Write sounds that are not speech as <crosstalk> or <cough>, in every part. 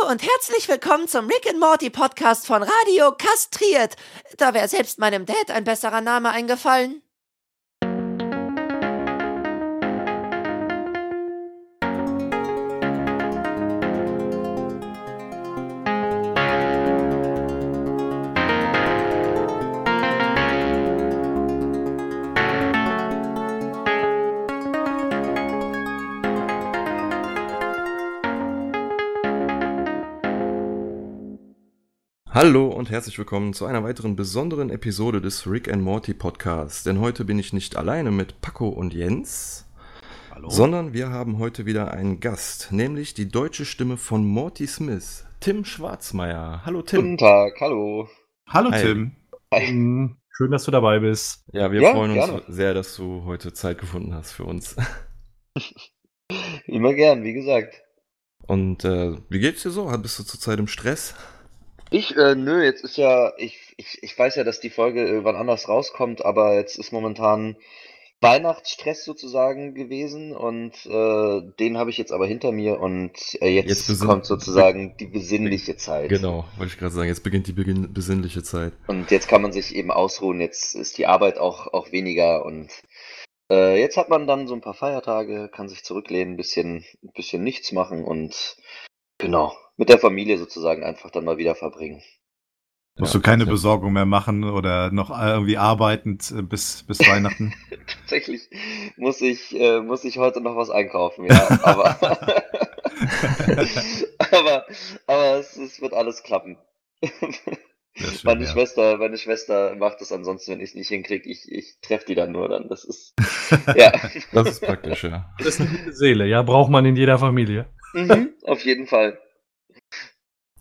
Hallo und herzlich willkommen zum Rick and Morty Podcast von Radio Kastriert. Da wäre selbst meinem Dad ein besserer Name eingefallen. Hallo und herzlich willkommen zu einer weiteren besonderen Episode des Rick and Morty Podcasts. Denn heute bin ich nicht alleine mit Paco und Jens, Hallo. sondern wir haben heute wieder einen Gast, nämlich die deutsche Stimme von Morty Smith, Tim Schwarzmeier. Hallo Tim. Guten Tag, hallo. Hallo Hi. Tim. Hi. Ähm, Schön, dass du dabei bist. Ja, wir Ja, freuen uns gerne. sehr, dass du heute Zeit gefunden hast für uns. <laughs> Immer gern, wie gesagt. Und äh, wie geht's dir so? Bist du zurzeit im Stress? Ich, äh, nö, jetzt ist ja, ich, ich, ich weiß ja, dass die Folge irgendwann anders rauskommt, aber jetzt ist momentan Weihnachtsstress sozusagen gewesen und äh, den habe ich jetzt aber hinter mir und äh, jetzt, Jetzt kommt sozusagen die besinnliche Zeit. Genau, wollte ich gerade sagen. Jetzt beginnt die beginn besinnliche Zeit. Und jetzt kann man sich eben ausruhen, jetzt ist die Arbeit auch, auch weniger und äh, jetzt hat man dann so ein paar Feiertage, kann sich zurücklehnen, ein bisschen, ein bisschen nichts machen und genau, mit der Familie sozusagen einfach dann mal wieder verbringen. Musst Ja, du keine ja. Besorgung mehr machen oder noch irgendwie arbeitend äh, bis, bis Weihnachten? <laughs> Tatsächlich muss ich, äh, muss ich heute noch was einkaufen, ja, aber, <laughs> <laughs> aber, aber es, es wird alles klappen. Schön, Meine ja. Schwester, meine Schwester macht es ansonsten, wenn ich es nicht hinkriege. Ich, ich treffe die dann nur dann. Das ist, ja. Das ist praktisch, ja. Das ist eine gute Seele, ja, braucht man in jeder Familie. Mhm, auf jeden Fall.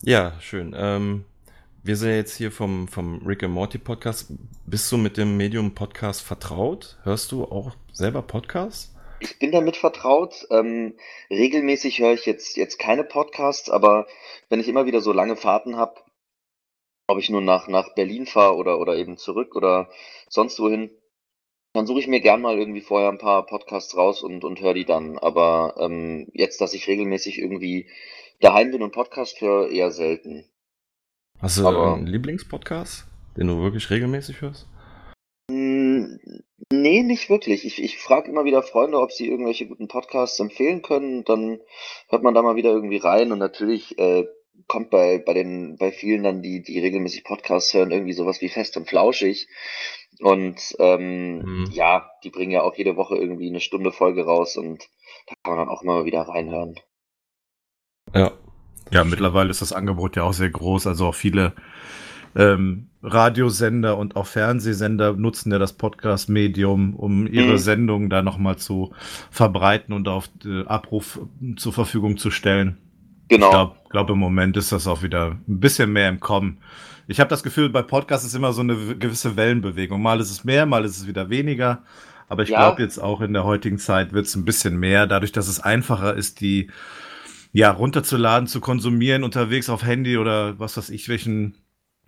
Ja, schön. Ähm, wir sind ja jetzt hier vom, vom Rick and Morty Podcast. Bist du mit dem Medium Podcast vertraut? Hörst du auch selber Podcasts? Ich bin damit vertraut. Ähm, regelmäßig höre ich jetzt, jetzt keine Podcasts, aber wenn ich immer wieder so lange Fahrten habe, ob ich nur nach, nach Berlin fahre oder, oder eben zurück oder sonst wohin, dann suche ich mir gern mal irgendwie vorher ein paar Podcasts raus und, und höre die dann. Aber ähm, jetzt, dass ich regelmäßig irgendwie daheim bin und Podcast höre, eher selten. Hast du Aber- einen Lieblingspodcast, den du wirklich regelmäßig hörst? Mm, Nee, nicht wirklich. Ich, ich frage immer wieder Freunde, ob sie irgendwelche guten Podcasts empfehlen können. Dann hört man da mal wieder irgendwie rein und natürlich äh, kommt bei, bei den, bei vielen dann, die, die regelmäßig Podcasts hören, irgendwie sowas wie fest und flauschig. Und ähm, Mhm. ja, die bringen ja auch jede Woche irgendwie eine Stunde Folge raus und da kann man dann auch immer mal wieder reinhören. Ja. Ja, mittlerweile ist das Angebot ja auch sehr groß. Also auch viele ähm, Radiosender und auch Fernsehsender nutzen ja das Podcast-Medium, um ihre Mhm. Sendungen da nochmal zu verbreiten und auf äh, Abruf zur Verfügung zu stellen. Genau. Ich glaube, glaub, im Moment ist das auch wieder ein bisschen mehr im Kommen. Ich habe das Gefühl, bei Podcasts ist immer so eine gewisse Wellenbewegung. Mal ist es mehr, mal ist es wieder weniger. Aber ich Ja. glaube jetzt auch in der heutigen Zeit wird es ein bisschen mehr, dadurch, dass es einfacher ist, die ja runterzuladen, zu konsumieren unterwegs auf Handy oder was weiß ich, welchen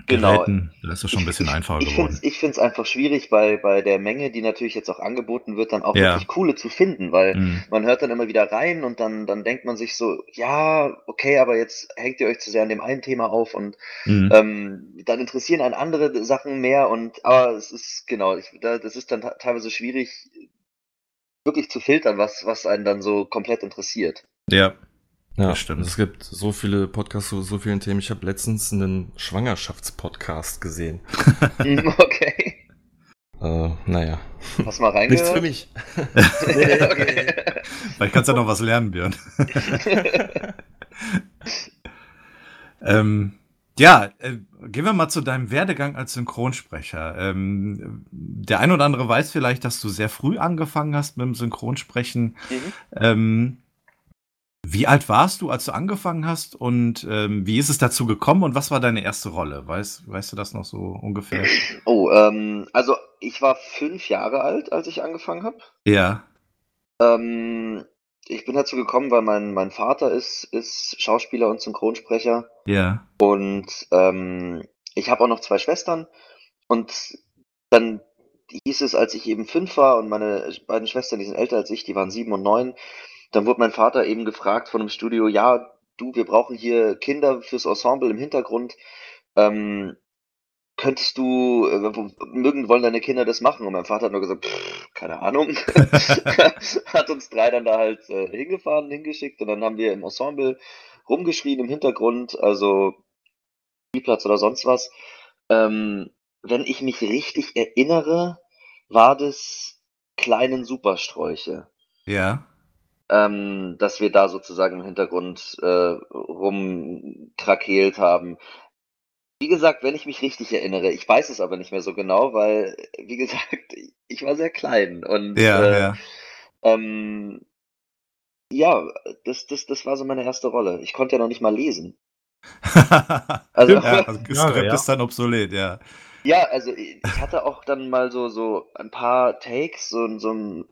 Genau. Geräten. Da ist es schon ein bisschen einfacher Ich finde geworden. es ich find's einfach schwierig, bei, bei der Menge, die natürlich jetzt auch angeboten wird, dann auch Ja. wirklich coole zu finden, weil Mhm. man hört dann immer wieder rein und dann, dann denkt man sich so, ja, okay, aber jetzt hängt ihr euch zu sehr an dem einen Thema auf und Mhm. ähm, dann interessieren einen andere Sachen mehr und aber es ist genau, ich, da, das ist dann teilweise schwierig, wirklich zu filtern, was, was einen dann so komplett interessiert. Ja. Ja, Das stimmt. Es gibt so viele Podcasts zu so vielen Themen. Ich habe letztens einen Schwangerschaftspodcast gesehen. <laughs> Okay. Äh, naja. Hast mal Nichts reingehört? für mich. <laughs> okay. <laughs> Vielleicht kannst du ja noch was lernen, Björn. Ähm, ja, äh, gehen wir mal zu deinem Werdegang als Synchronsprecher. Ähm, der ein oder andere weiß vielleicht, dass du sehr früh angefangen hast mit dem Synchronsprechen. Mhm. Ähm, wie alt warst du, als du angefangen hast und ähm, wie ist es dazu gekommen und was war deine erste Rolle? Weißt, weißt du das noch so ungefähr? <clears throat> Oh, ähm, also ich war fünf Jahre alt, als ich angefangen habe. Ja. Ähm, ich bin dazu gekommen, weil mein, mein Vater ist, ist Schauspieler und Synchronsprecher Ja. und ähm, ich habe auch noch zwei Schwestern und dann hieß es, als ich eben fünf war und meine beiden Schwestern, die sind älter als ich, die waren sieben und neun, dann wurde mein Vater eben gefragt von einem Studio, ja, du, wir brauchen hier Kinder fürs Ensemble im Hintergrund. Ähm, könntest du, äh, mögen, wollen deine Kinder das machen? Und mein Vater hat nur gesagt, pff, keine Ahnung. <laughs> <laughs> hat uns drei dann da halt äh, hingefahren, hingeschickt und dann haben wir im Ensemble rumgeschrien im Hintergrund, also Spielplatz oder sonst was. Ähm, wenn ich mich richtig erinnere, war das kleinen Supersträuche. Ja. Ähm, dass wir da sozusagen im Hintergrund äh, rumkrakeelt haben. Wie gesagt, wenn ich mich richtig erinnere, ich weiß es aber nicht mehr so genau, weil, wie gesagt, <laughs> ich war sehr klein und Ja, äh, ja. ähm, ja, das, das, das war so meine erste Rolle. Ich konnte ja noch nicht mal lesen. <laughs> Also, ja, <laughs> also Skript ja. ist dann obsolet, ja. Ja, also ich ich hatte auch dann mal so, so ein paar Takes, so, so ein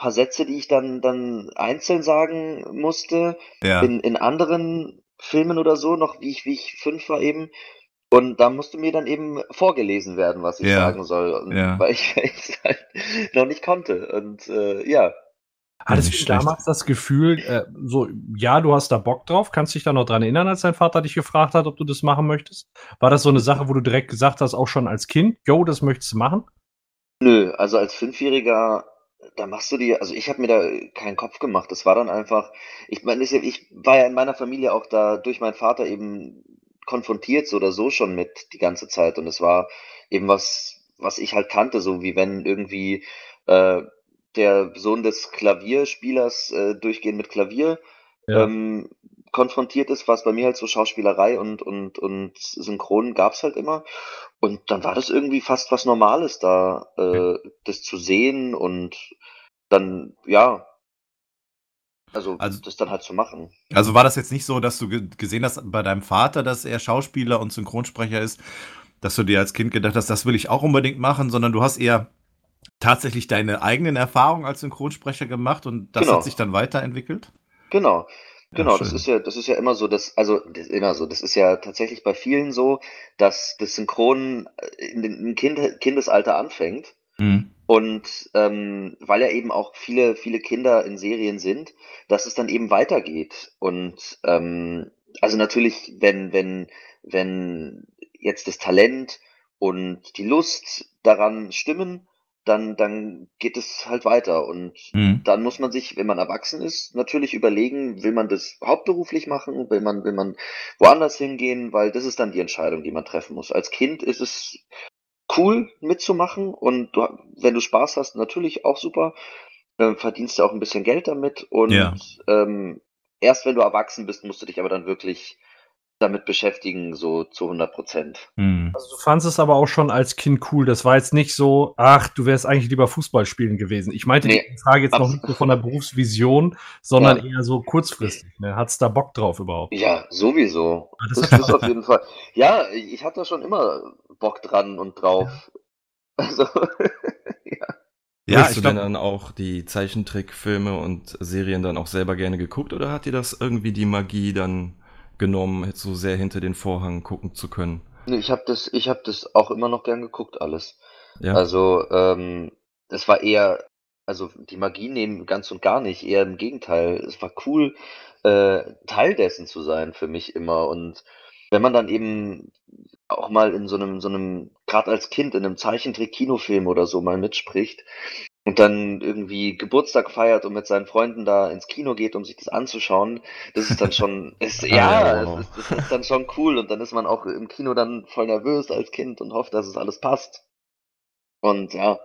paar Sätze, die ich dann, dann einzeln sagen musste, Ja. in, in anderen Filmen oder so, noch wie ich, wie ich fünf war eben. Und da musste mir dann eben vorgelesen werden, was ich Ja, sagen soll, und, ja. weil ich <laughs> es halt noch nicht konnte. Und äh, ja, Hattest du damals das Gefühl, äh, so, ja, du hast da Bock drauf? Kannst dich da noch dran erinnern, als dein Vater dich gefragt hat, ob du das machen möchtest? War das so eine Sache, wo du direkt gesagt hast, auch schon als Kind, yo, das möchtest du machen? Nö, also als Fünfjähriger, da machst du dir, also ich habe mir da keinen Kopf gemacht. Das war dann einfach, ich meine, ja- ich war ja in meiner Familie auch da durch meinen Vater eben konfrontiert so oder so schon mit die ganze Zeit und es war eben was, was ich halt kannte, so wie wenn irgendwie äh, der Sohn des Klavierspielers äh, durchgehend mit Klavier Ja. ähm, konfrontiert ist, was bei mir halt so Schauspielerei und, und, und Synchron gab's halt immer. Und dann war das irgendwie fast was Normales da, äh, das zu sehen und dann, ja, also, Also- das dann halt zu machen. Also war das jetzt nicht so, dass du ge gesehen hast bei deinem Vater, dass er Schauspieler und Synchronsprecher ist, dass du dir als Kind gedacht hast, das will ich auch unbedingt machen, sondern du hast eher tatsächlich deine eigenen Erfahrungen als Synchronsprecher gemacht und das Genau. hat sich dann weiterentwickelt? Genau. Genau, das ist ja, das ist ja immer so, dass, also das ist immer so, das ist ja tatsächlich bei vielen so, dass das Synchron äh, in im kind, Kindesalter anfängt. Mhm. Und ähm, weil ja eben auch viele, viele Kinder in Serien sind, dass es dann eben weitergeht. Und ähm, also natürlich, wenn, wenn, wenn jetzt das Talent und die Lust daran stimmen, dann, dann geht es halt weiter. Und Mhm. dann muss man sich, wenn man erwachsen ist, natürlich überlegen, will man das hauptberuflich machen, will man, will man woanders hingehen, weil das ist dann die Entscheidung, die man treffen muss. Als Kind ist es cool mitzumachen und du, wenn du Spaß hast, natürlich auch super. Ähm, verdienst du auch ein bisschen Geld damit und Ja. ähm, erst wenn du erwachsen bist, musst du dich aber dann wirklich damit beschäftigen, so zu 100 Prozent. Mhm. Also du fandest es aber auch schon als Kind cool. Das war jetzt nicht so, ach, du wärst eigentlich lieber Fußball spielen gewesen. Ich meinte Nee, die Frage jetzt noch nicht so von der Berufsvision, sondern Ja. eher so kurzfristig. Ne? Hat's da Bock drauf überhaupt? Ja, sowieso. Ah, das Das, hat das auf jeden Fall. Ja, ich hatte da schon immer Bock dran und drauf. Also, <laughs> ja. Ja, Hast du denn glaube, dann auch die Zeichentrickfilme und Serien dann auch selber gerne geguckt oder hat dir das irgendwie die Magie dann genommen, so sehr hinter den Vorhang gucken zu können? Ich habe das, ich habe das auch immer noch gern geguckt, alles. Ja, Also, ähm, es war eher, also die Magie nehmen ganz und gar nicht, eher im Gegenteil. Es war cool, äh, Teil dessen zu sein für mich immer. Und wenn man dann eben auch mal in so einem, so einem, gerade als Kind in einem Zeichentrick-Kinofilm oder so mal mitspricht und dann irgendwie Geburtstag feiert und mit seinen Freunden da ins Kino geht, um sich das anzuschauen, das ist dann schon, <laughs> ist, ja, es ist, das ist dann schon cool und dann ist man auch im Kino dann voll nervös als Kind und hofft, dass es alles passt. Und ja,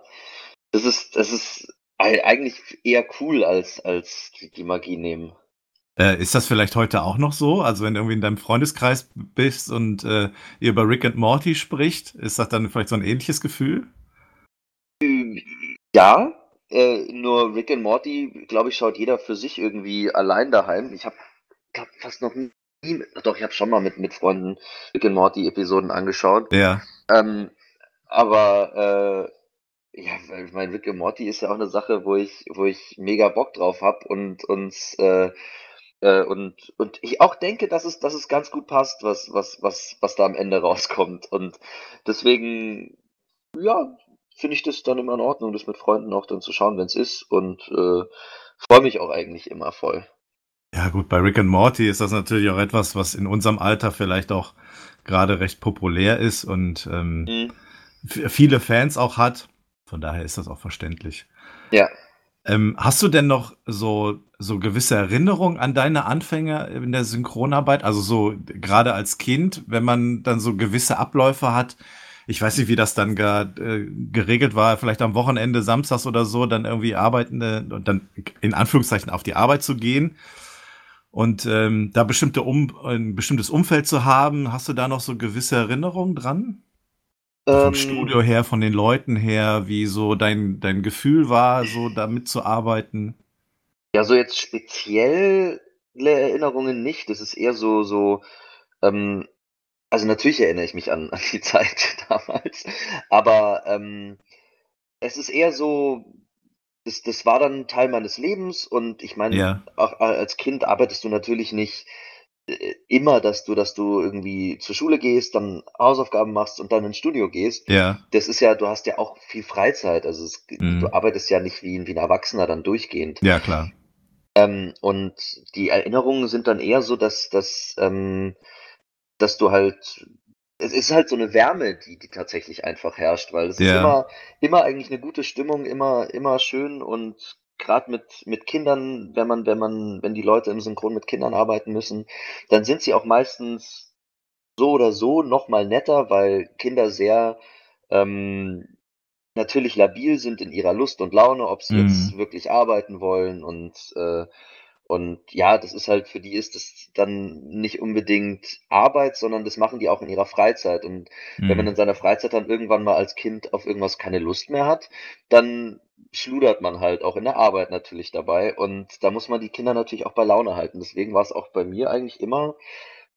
das ist, das ist ei- eigentlich eher cool als, als die, die Magie nehmen. äh, ist das vielleicht heute auch noch so? Also wenn du irgendwie in deinem Freundeskreis bist und äh, ihr über Rick and Morty spricht, ist das dann vielleicht so ein ähnliches Gefühl? Ja, äh, nur Rick and Morty, glaube ich, schaut jeder für sich irgendwie allein daheim. Ich habe glaub, fast noch nie, doch, ich habe schon mal mit, mit Freunden Rick and Morty Episoden angeschaut. Ja. Ähm, aber äh, ja, weil ich meine, Rick and Morty ist ja auch eine Sache, wo ich, wo ich mega Bock drauf hab und uns äh, äh, und und ich auch denke, dass es, dass es ganz gut passt, was was was was da am Ende rauskommt und deswegen ja, finde ich das dann immer in Ordnung, das mit Freunden auch dann zu schauen, wenn es ist und äh, freue mich auch eigentlich immer voll. Ja, gut, bei Rick and Morty ist das natürlich auch etwas, was in unserem Alter vielleicht auch gerade recht populär ist und ähm, Mhm. viele Fans auch hat. Von daher ist das auch verständlich. Ja. Ähm, hast du denn noch so, so gewisse Erinnerungen an deine Anfänge in der Synchronarbeit? Also so gerade als Kind, wenn man dann so gewisse Abläufe hat. Ich weiß nicht, wie das dann ge, äh, geregelt war, vielleicht am Wochenende, samstags oder so, dann irgendwie arbeitende und dann in Anführungszeichen auf die Arbeit zu gehen und ähm, da bestimmte um, ein bestimmtes Umfeld zu haben. Hast du da noch so gewisse Erinnerungen dran? Vom Ähm, Studio her, von den Leuten her, wie so dein, dein Gefühl war, so da mitzuarbeiten. Ja, so jetzt spezielle Erinnerungen nicht. Das ist eher so, so, ähm, also natürlich erinnere ich mich an, an die Zeit <laughs> damals, aber ähm, es ist eher so, das, das war dann Teil meines Lebens und ich meine, Ja, auch als Kind arbeitest du natürlich nicht äh, immer, dass du, dass du irgendwie zur Schule gehst, dann Hausaufgaben machst und dann ins Studio gehst. ja, Das ist ja, du hast ja auch viel Freizeit. Also es, Mhm. du arbeitest ja nicht wie, ein- wie ein Erwachsener dann durchgehend. ja, klar. Ähm, und die Erinnerungen sind dann eher so, dass, dass, ähm, dass du halt, es ist halt so eine Wärme, die, die tatsächlich einfach herrscht, weil es ist Ja. immer, immer eigentlich eine gute Stimmung, immer, immer schön und gerade mit, mit Kindern, wenn man, wenn man, wenn die Leute im Synchron mit Kindern arbeiten müssen, dann sind sie auch meistens so oder so noch mal netter, weil Kinder sehr ähm, natürlich labil sind in ihrer Lust und Laune, ob sie Mhm. jetzt wirklich arbeiten wollen und äh, und ja, das ist halt für die ist das dann nicht unbedingt Arbeit, sondern das machen die auch in ihrer Freizeit. Und wenn man Mhm. in seiner Freizeit dann irgendwann mal als Kind auf irgendwas keine Lust mehr hat, dann schludert man halt auch in der Arbeit natürlich dabei. Und da muss man die Kinder natürlich auch bei Laune halten. Deswegen war es auch bei mir eigentlich immer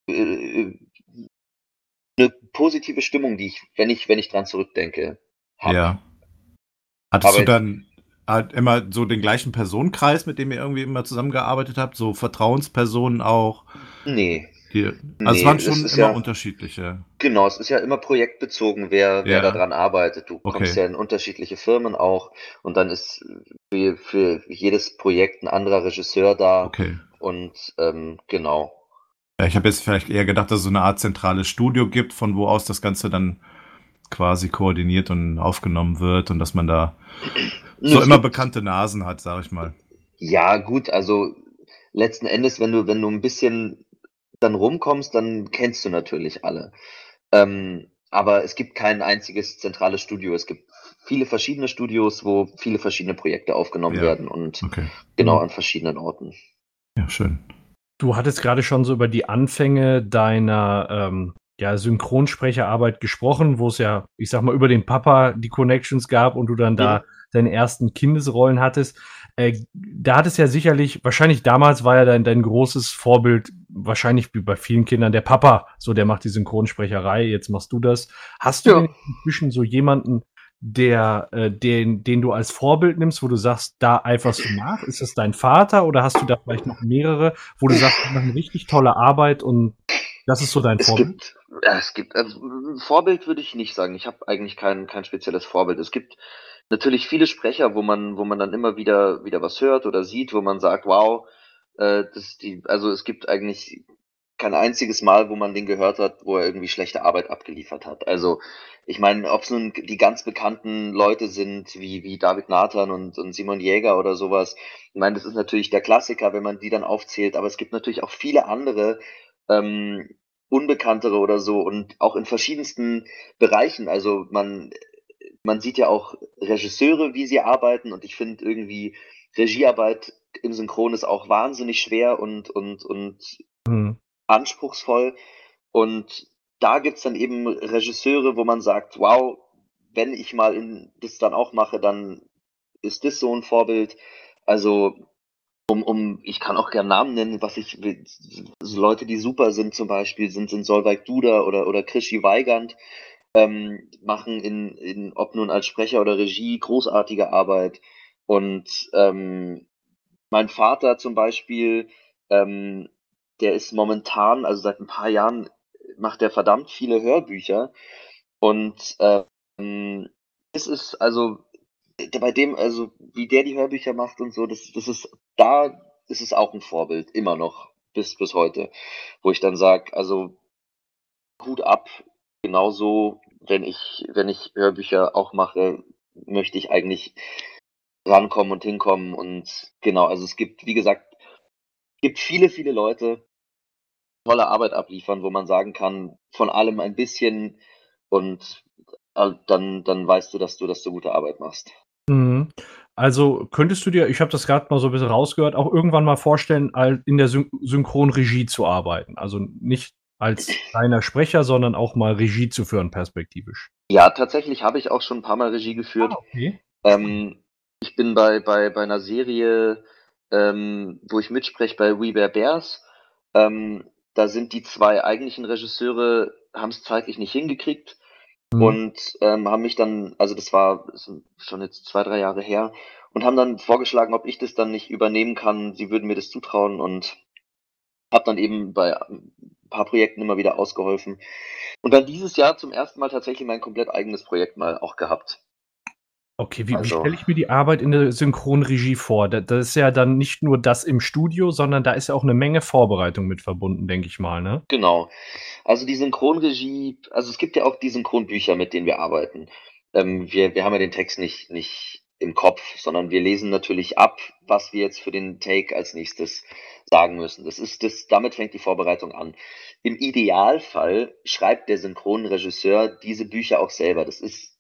äh, eine positive Stimmung, die ich, wenn ich, wenn ich dran zurückdenke, habe. Ja. Hattest Aber du dann halt immer so den gleichen Personenkreis, mit dem ihr irgendwie immer zusammengearbeitet habt? So Vertrauenspersonen auch? Nee, Die, also Nee, es waren schon immer ja- unterschiedliche. genau, es ist ja immer projektbezogen, wer, wer Ja. daran arbeitet. Du Okay. kommst ja in unterschiedliche Firmen auch und dann ist für, für jedes Projekt ein anderer Regisseur da Okay. und ähm, genau. Ja, ich habe jetzt vielleicht eher gedacht, dass es so eine Art zentrales Studio gibt, von wo aus das Ganze dann quasi koordiniert und aufgenommen wird und dass man da <clears throat> so Es immer bekannte Nasen hat, sag ich mal. Ja, gut, also letzten Endes, wenn du, wenn du ein bisschen dann rumkommst, dann kennst du natürlich alle. Ähm, aber es gibt kein einziges zentrales Studio. Es gibt viele verschiedene Studios, wo viele verschiedene Projekte aufgenommen Ja. werden und Okay. genau an verschiedenen Orten. Ja, schön. Du hattest gerade schon so über die Anfänge deiner ähm, ja, Synchronsprecherarbeit gesprochen, wo es ja, ich sag mal, über den Papa die Connections gab und du dann da deine ersten Kindesrollen hattest. Äh, da hat es ja sicherlich, wahrscheinlich damals war ja dein, dein großes Vorbild, wahrscheinlich wie bei vielen Kindern, der Papa, so der macht die Synchronsprecherei, jetzt machst du das. Hast du Ja. denn inzwischen so jemanden, der, äh, den, den du als Vorbild nimmst, wo du sagst, da eiferst du nach? Ist das dein Vater oder hast du da vielleicht noch mehrere, wo du sagst, die machen richtig tolle Arbeit und das ist so dein Es Vorbild? gibt, ja, es gibt, also, ein Vorbild würde ich nicht sagen. Ich habe eigentlich kein, kein spezielles Vorbild. Es gibt natürlich viele Sprecher, wo man, wo man dann immer wieder, wieder was hört oder sieht, wo man sagt, wow, äh, das die, also es gibt eigentlich kein einziges Mal, wo man den gehört hat, wo er irgendwie schlechte Arbeit abgeliefert hat. Also ich meine, ob es nun die ganz bekannten Leute sind, wie, wie David Nathan und, und Simon Jäger oder sowas. Ich meine, das ist natürlich der Klassiker, wenn man die dann aufzählt, aber es gibt natürlich auch viele andere, ähm, unbekanntere oder so und auch in verschiedensten Bereichen. Also man, man sieht ja auch Regisseure, wie sie arbeiten und ich finde irgendwie Regiearbeit im Synchron ist auch wahnsinnig schwer und, und, und Hm. anspruchsvoll. Und da gibt's dann eben Regisseure, wo man sagt, wow, wenn ich mal in, das dann auch mache, dann ist das so ein Vorbild. Also um, um, ich kann auch gerne Namen nennen, was ich, so Leute, die super sind zum Beispiel, sind, sind Solveig Duda oder, oder Krischi Weigand, ähm, machen in, in, ob nun als Sprecher oder Regie, großartige Arbeit. Und ähm, mein Vater zum Beispiel, ähm, der ist momentan, also seit ein paar Jahren, macht er verdammt viele Hörbücher. Und ähm, es ist also bei dem, also wie der die Hörbücher macht und so, das, das ist da ist es auch ein Vorbild, immer noch, bis, bis heute, wo ich dann sage, also Hut ab, genauso, wenn ich, wenn ich Hörbücher auch mache, möchte ich eigentlich rankommen und hinkommen und genau, also es gibt, wie gesagt, gibt viele, viele Leute, tolle Arbeit abliefern, wo man sagen kann, von allem ein bisschen und äh, dann, dann weißt du, dass du, dass du gute Arbeit machst. Mhm. Also könntest du dir, ich habe das gerade mal so ein bisschen rausgehört, auch irgendwann mal vorstellen, in der Syn Synchronregie zu arbeiten. Also nicht als kleiner Sprecher, sondern auch mal Regie zu führen, perspektivisch. Ja, tatsächlich habe ich auch schon ein paar Mal Regie geführt. Ah, okay. ähm, ich bin bei, bei, bei einer Serie, ähm, wo ich mitspreche bei We Bear Bears. Ähm, da sind die zwei eigentlichen Regisseure, haben es zeitlich nicht hingekriegt mhm. und ähm, haben mich dann, also das war schon jetzt zwei, drei Jahre her, und haben dann vorgeschlagen, ob ich das dann nicht übernehmen kann. Sie würden mir das zutrauen und habe dann eben bei ein paar Projekten immer wieder ausgeholfen. Und dann dieses Jahr zum ersten Mal tatsächlich mein komplett eigenes Projekt mal auch gehabt. Okay, wie, wie also stelle ich mir die Arbeit in der Synchronregie vor? Da, das ist ja dann nicht nur das im Studio, sondern da ist ja auch eine Menge Vorbereitung mit verbunden, denke ich mal, ne? Genau. Also die Synchronregie, also es gibt ja auch die Synchronbücher, mit denen wir arbeiten. Ähm, wir, wir haben ja den Text nicht, nicht im Kopf, sondern wir lesen natürlich ab, was wir jetzt für den Take als nächstes sagen müssen. Das ist das, damit fängt die Vorbereitung an. Im Idealfall schreibt der Synchronregisseur diese Bücher auch selber. Das ist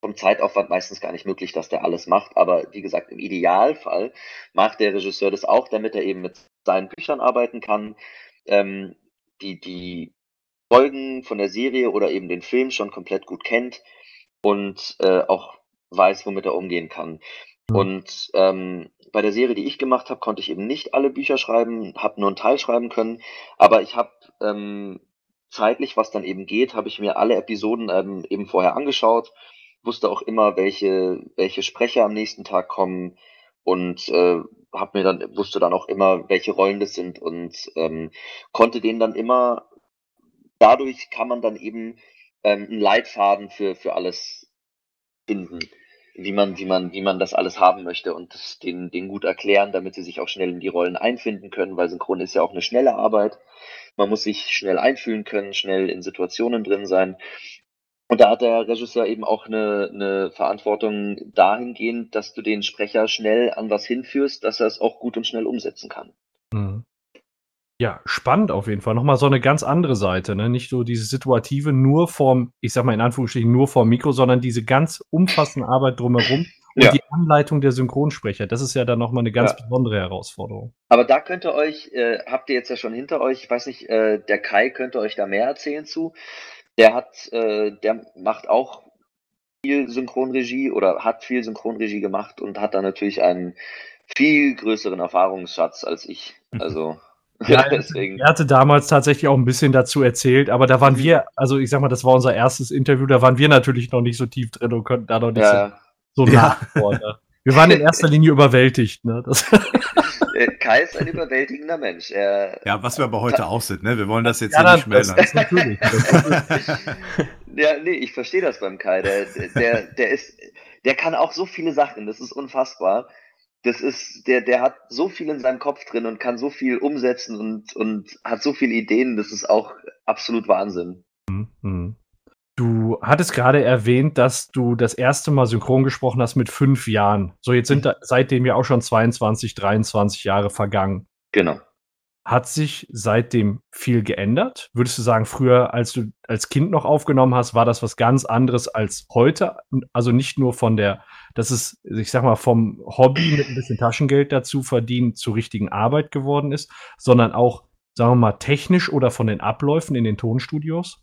vom Zeitaufwand meistens gar nicht möglich, dass der alles macht. Aber wie gesagt, im Idealfall macht der Regisseur das auch, damit er eben mit seinen Büchern arbeiten kann, ähm, die, die Folgen von der Serie oder eben den Film schon komplett gut kennt und äh, auch weiß, womit er umgehen kann. Mhm. Und ähm, bei der Serie, die ich gemacht habe, konnte ich eben nicht alle Bücher schreiben, habe nur einen Teil schreiben können, aber ich habe ähm, zeitlich, was dann eben geht, habe ich mir alle Episoden ähm, eben vorher angeschaut wusste auch immer, welche, welche Sprecher am nächsten Tag kommen und äh, hab mir dann, wusste dann auch immer, welche Rollen das sind und ähm, konnte denen dann immer, dadurch kann man dann eben ähm, einen Leitfaden für, für alles finden, wie man, wie man, wie man das alles haben möchte und das denen, denen gut erklären, damit sie sich auch schnell in die Rollen einfinden können, weil Synchron ist ja auch eine schnelle Arbeit. Man muss sich schnell einfühlen können, schnell in Situationen drin sein. Und da hat der Regisseur eben auch eine, eine Verantwortung dahingehend, dass du den Sprecher schnell an was hinführst, dass er es auch gut und schnell umsetzen kann. Mhm. Ja, spannend auf jeden Fall. Nochmal so eine ganz andere Seite, ne? Nicht so diese Situative nur vorm, ich sag mal in Anführungsstrichen nur vorm Mikro, sondern diese ganz umfassende Arbeit drumherum und ja. die Anleitung der Synchronsprecher. Das ist ja dann nochmal eine ganz ja. besondere Herausforderung. Aber da könnt ihr euch, äh, habt ihr jetzt ja schon hinter euch, ich weiß nicht, äh, der Kai könnte euch da mehr erzählen zu. Der hat, äh, der macht auch viel Synchronregie oder hat viel Synchronregie gemacht und hat da natürlich einen viel größeren Erfahrungsschatz als ich. Mhm. Also <laughs> ja, <laughs> deswegen. Er hatte damals tatsächlich auch ein bisschen dazu erzählt, aber da waren mhm. wir, also ich sag mal, das war unser erstes Interview, da waren wir natürlich noch nicht so tief drin und konnten da noch nicht ja. so, so ja. nachfordern. Wir waren in erster Linie überwältigt. Ne? Äh, <laughs> Kai ist ein überwältigender Mensch. Er, ja, was wir aber heute auch sind. Ne? Wir wollen das jetzt ja, hier nicht schmälern. Das, natürlich. <laughs> ja, nee, ich verstehe das beim Kai. Der, der, der, ist, der kann auch so viele Sachen. Das ist unfassbar. Das ist, der, der hat so viel in seinem Kopf drin und kann so viel umsetzen und, und hat so viele Ideen. Das ist auch absolut Wahnsinn. Mhm. Mhm. Du hattest gerade erwähnt, dass du das erste Mal synchron gesprochen hast mit fünf Jahren. So, jetzt sind da seitdem ja auch schon 22, 23 Jahre vergangen. Genau. Hat sich seitdem viel geändert? Würdest du sagen, früher, als du als Kind noch aufgenommen hast, war das was ganz anderes als heute? Also nicht nur von der, dass es, ich sag mal, vom Hobby mit ein bisschen Taschengeld dazu verdienen zur richtigen Arbeit geworden ist, sondern auch, sagen wir mal, technisch oder von den Abläufen in den Tonstudios?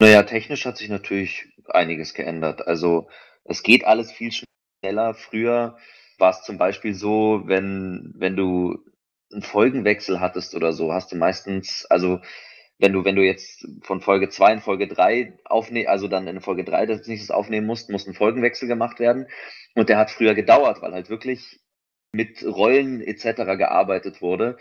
Naja, technisch hat sich natürlich einiges geändert. Also es geht alles viel schneller. Früher war es zum Beispiel so, wenn, wenn du einen Folgenwechsel hattest oder so, hast du meistens, also wenn du, wenn du jetzt von Folge 2 in Folge 3 aufnehmen, also dann in Folge 3 das nächstes aufnehmen musst, muss ein Folgenwechsel gemacht werden. Und der hat früher gedauert, weil halt wirklich mit Rollen etc. gearbeitet wurde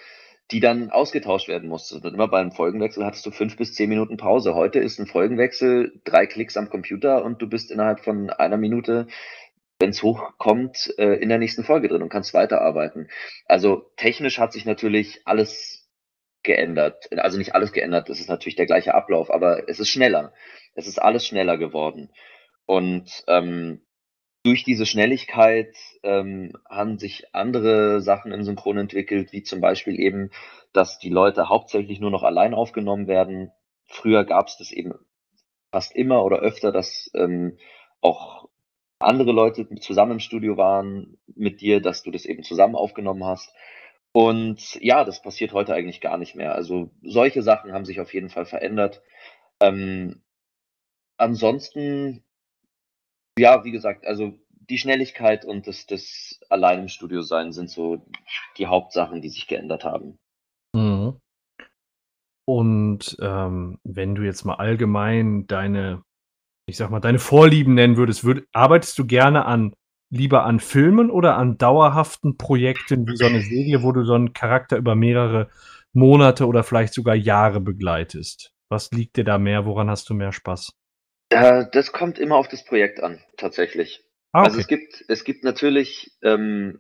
die dann ausgetauscht werden musste. Und immer beim Folgenwechsel hattest du fünf bis zehn Minuten Pause. Heute ist ein Folgenwechsel drei Klicks am Computer und du bist innerhalb von einer Minute wenn es hochkommt, äh, in der nächsten Folge drin und kannst weiterarbeiten. Also technisch hat sich natürlich alles geändert. Also nicht alles geändert, es ist natürlich der gleiche Ablauf, aber es ist schneller. Es ist alles schneller geworden. Und ähm, durch diese Schnelligkeit ähm, haben sich andere Sachen im Synchron entwickelt, wie zum Beispiel eben, dass die Leute hauptsächlich nur noch allein aufgenommen werden. Früher gab es das eben fast immer oder öfter, dass ähm, auch andere Leute zusammen im Studio waren mit dir, dass du das eben zusammen aufgenommen hast. Und ja, das passiert heute eigentlich gar nicht mehr. Also solche Sachen haben sich auf jeden Fall verändert. Ähm, ansonsten, ja, wie gesagt, also die Schnelligkeit und das, das allein im Studio sein sind so die Hauptsachen, die sich geändert haben. Mhm. Und ähm, wenn du jetzt mal allgemein deine, ich sag mal, deine Vorlieben nennen würdest, würd, arbeitest du gerne an lieber an Filmen oder an dauerhaften Projekten wie so eine Serie, wo du so einen Charakter über mehrere Monate oder vielleicht sogar Jahre begleitest? Was liegt dir da mehr? Woran hast du mehr Spaß? Das kommt immer auf das Projekt an, tatsächlich. Ah, Also okay. es gibt, es gibt natürlich ähm,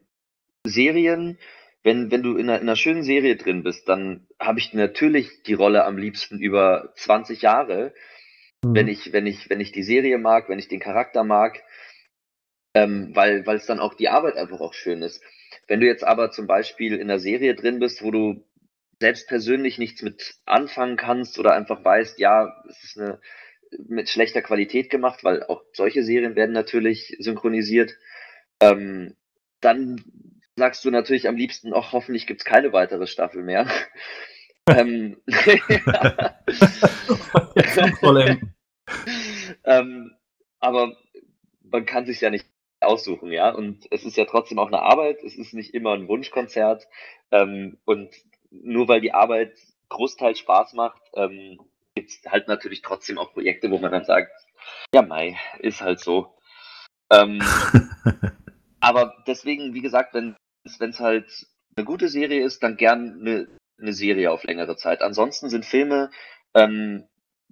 Serien, wenn, wenn du in einer, in einer schönen Serie drin bist, dann habe ich natürlich die Rolle am liebsten über 20 Jahre, Mhm. wenn ich, wenn ich, wenn ich die Serie mag, wenn ich den Charakter mag, ähm, weil, weil es dann auch die Arbeit einfach auch schön ist. Wenn du jetzt aber zum Beispiel in einer Serie drin bist, wo du selbst persönlich nichts mit anfangen kannst oder einfach weißt, ja, es ist eine mit schlechter Qualität gemacht, weil auch solche Serien werden natürlich synchronisiert, ähm, dann sagst du natürlich am liebsten, auch hoffentlich gibt's keine weitere Staffel mehr. <laughs> ähm, <laughs> ähm, aber man kann sich ja nicht aussuchen, ja. Und es ist ja trotzdem auch eine Arbeit. Es ist nicht immer ein Wunschkonzert. Ähm, und nur weil die Arbeit großteils Spaß macht, ähm, gibt's halt natürlich trotzdem auch Projekte, wo man dann sagt, ja, Mai, ist halt so. Ähm, <laughs> aber deswegen, wie gesagt, wenn es halt eine gute Serie ist, dann gern eine, eine Serie auf längere Zeit. Ansonsten sind Filme, ähm,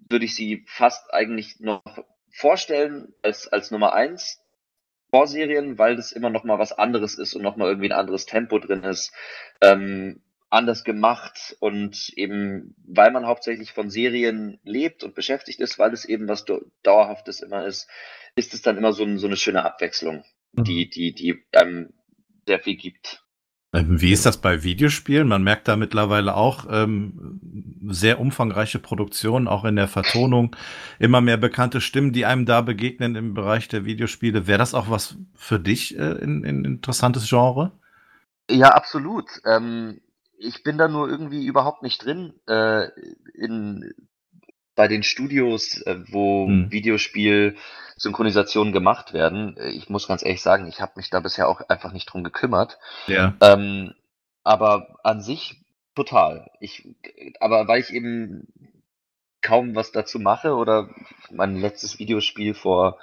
würde ich sie fast eigentlich noch vorstellen als, als Nummer eins vor Serien, weil das immer noch mal was anderes ist und noch mal irgendwie ein anderes Tempo drin ist, ähm, anders gemacht und eben, weil man hauptsächlich von Serien lebt und beschäftigt ist, weil es eben was dau- Dauerhaftes immer ist, ist es dann immer so, ein, so eine schöne Abwechslung, die, die, die einem sehr viel gibt. Ähm, Wie ist das bei Videospielen? Man merkt da mittlerweile auch ähm, sehr umfangreiche Produktionen, auch in der Vertonung, immer mehr bekannte Stimmen, die einem da begegnen im Bereich der Videospiele. Wäre das auch was für dich äh, in, in interessantes Genre? Ja, absolut. Ähm, ich bin da nur irgendwie überhaupt nicht drin äh, in, bei den Studios, äh, wo Hm. Videospiel-Synchronisationen gemacht werden. Äh, Ich muss ganz ehrlich sagen, ich habe mich da bisher auch einfach nicht drum gekümmert. Ja. Ähm, aber an sich total. Ich, aber weil ich eben kaum was dazu mache oder mein letztes Videospiel vor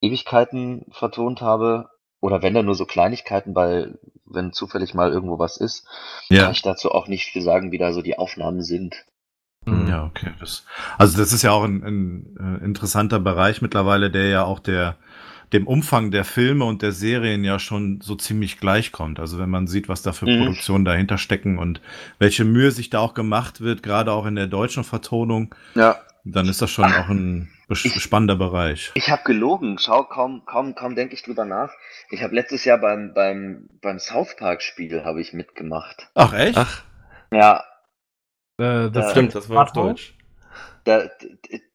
Ewigkeiten vertont habe, oder wenn da nur so Kleinigkeiten, weil wenn zufällig mal irgendwo was ist, kann Ja. ich dazu auch nicht viel sagen, wie da so die Aufnahmen sind. Mhm. Ja, okay. Das, also das ist ja auch ein, ein äh, interessanter Bereich mittlerweile, der ja auch der dem Umfang der Filme und der Serien ja schon so ziemlich gleichkommt. Also wenn man sieht, was da für Mhm. Produktionen dahinter stecken und welche Mühe sich da auch gemacht wird, gerade auch in der deutschen Vertonung, Ja. Dann ist das schon auch ein Ich- spannender Bereich. Ich habe gelogen. Schau, kaum, kaum, kaum denke ich drüber nach. Ich habe letztes Jahr beim, beim, beim South Park Spiel habe ich mitgemacht. Ach echt? Ach, Ja, Äh, The Ja. stimmt, das war auf? Deutsch. da,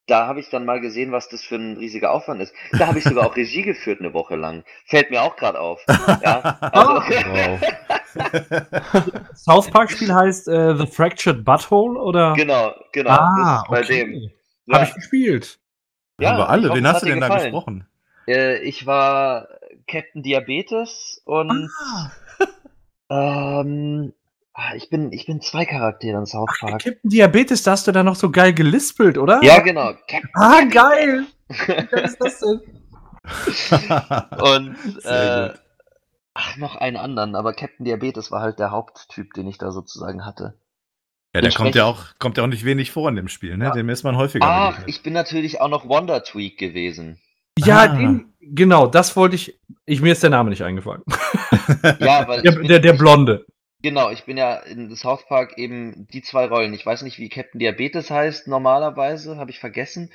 da habe ich dann mal gesehen, was das für ein riesiger Aufwand ist. Da habe ich sogar auch Regie geführt eine Woche lang. Fällt mir auch gerade auf. Ja, also, <laughs> Wow. <laughs> South Park Spiel heißt äh, The Fractured Butthole oder? genau, genau. ah, das ist bei okay. Dem. Habe Ja, ich gespielt. Ja, Haben wir alle. hoffe, Wen hast du denn da gefallen. gesprochen? äh, ich war Captain Diabetes und ähm, ah, ich bin ich bin zwei Charaktere in South Park. Captain Diabetes, da hast du da noch so geil gelispelt, oder? Ja, genau. Cap Ah, geil. <laughs> Geil ist das denn? <laughs> und äh, ach, noch einen anderen, aber Captain Diabetes war halt der Haupttyp, den ich da sozusagen hatte. Ja, der kommt ja auch, kommt ja auch nicht wenig vor in dem Spiel, ne? Ja. Dem ist man häufiger Ach, begegnet. ich bin natürlich auch noch Wonder Tweak gewesen. Ja, Ah. den, genau, das wollte ich. ich. Mir ist der Name nicht eingefallen. <laughs> Ja, weil Der, bin, der, der Blonde. genau, ich bin ja in South Park eben die zwei Rollen. Ich weiß nicht, wie Captain Diabetes heißt normalerweise, habe ich vergessen.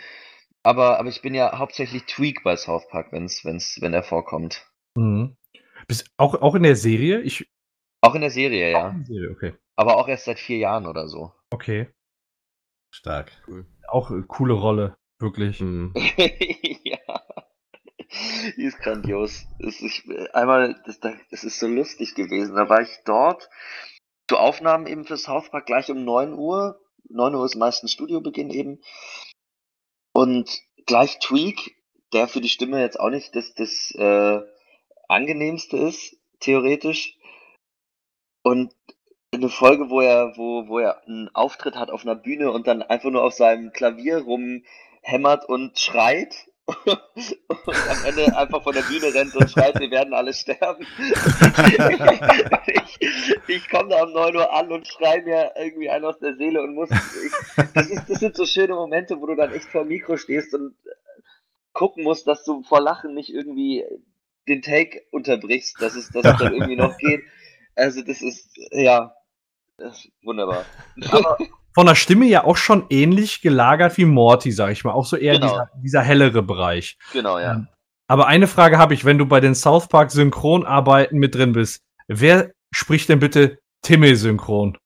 Aber, aber ich bin ja hauptsächlich Tweak bei South Park, wenn's, wenn's, wenn er vorkommt. Mhm. Bist auch, auch in der Serie? Ich. Auch in der Serie, ja. In der Serie, okay. Aber auch erst seit vier Jahren oder so. Okay. Stark. Auch äh, coole Rolle, wirklich. Hm. <laughs> ja. Die ist grandios. Es ist, einmal, das, das ist so lustig gewesen. Da war ich dort zu Aufnahmen eben für South Park gleich um 9 Uhr. 9 Uhr ist meistens Studiobeginn eben. Und gleich Tweak, der für die Stimme jetzt auch nicht das, das äh, angenehmste ist, theoretisch. Und eine Folge, wo er, wo, wo er einen Auftritt hat auf einer Bühne und dann einfach nur auf seinem Klavier rumhämmert und schreit. <laughs> und am Ende einfach von der Bühne rennt und schreit, wir werden alle sterben. <laughs> ich ich komme da um 9 Uhr an und schreie mir irgendwie einen aus der Seele und muss. Ich, das, ist, das sind so schöne Momente, wo du dann echt vor dem Mikro stehst und gucken musst, dass du vor Lachen nicht irgendwie den Take unterbrichst, dass es, dass es dann irgendwie noch geht. Also das ist, ja, das ist wunderbar. Aber <laughs> von der Stimme ja auch schon ähnlich gelagert wie Morty, sag ich mal. Auch so eher Genau. dieser, dieser hellere Bereich. genau, ja. Aber eine Frage habe ich, wenn du bei den South Park Synchronarbeiten mit drin bist. Wer spricht denn bitte Timmy synchron?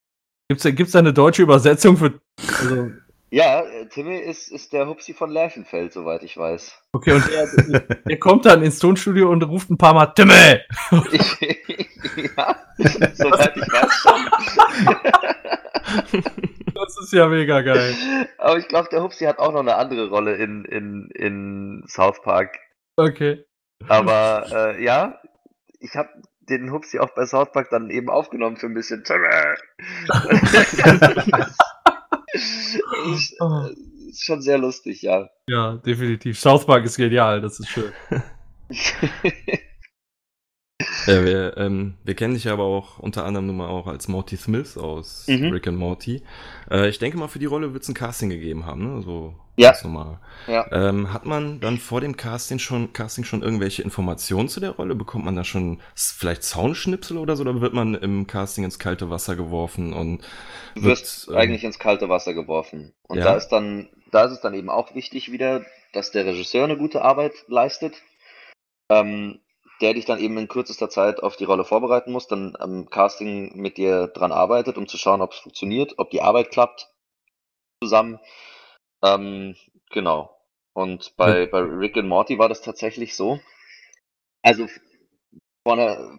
Gibt's da, gibt's da eine deutsche Übersetzung für. Also, Ja, äh, Timmy ist, ist der Hupsi von Lerchenfeld, soweit ich weiß. okay, und der, der kommt dann ins Tonstudio und ruft ein paar Mal Timmy! <laughs> ja, soweit ich weiß schon. <laughs> Das ist ja mega geil. Aber ich glaube, der Hupsi hat auch noch eine andere Rolle in, in, in South Park. Okay. Aber äh, ja, ich habe den Hupsi auch bei South Park dann eben aufgenommen für ein bisschen. <laughs> ist, äh, ist schon sehr lustig, ja. Ja, definitiv. South Park ist genial, das ist schön. <laughs> Ja, wir, ähm, wir kennen dich aber auch unter anderem nun mal auch als Morty Smith aus Mhm. Rick and Morty. Äh, ich denke mal, für die Rolle wird es ein Casting gegeben haben, ne? So Ja. ganz normal. Ja. Ähm, hat man dann vor dem Casting schon, Casting schon irgendwelche Informationen zu der Rolle? Bekommt man da schon vielleicht Soundschnipsel oder so? Oder wird man im Casting ins kalte Wasser geworfen und Du wirst wird, ähm, eigentlich ins kalte Wasser geworfen. Und Ja. da ist dann, da ist es dann eben auch wichtig wieder, dass der Regisseur eine gute Arbeit leistet, ähm, der dich dann eben in kürzester Zeit auf die Rolle vorbereiten muss, dann am Casting mit dir dran arbeitet, um zu schauen, ob es funktioniert, ob die Arbeit klappt zusammen. Ähm, genau. Und bei, bei Rick and Morty war das tatsächlich so. Also vorne,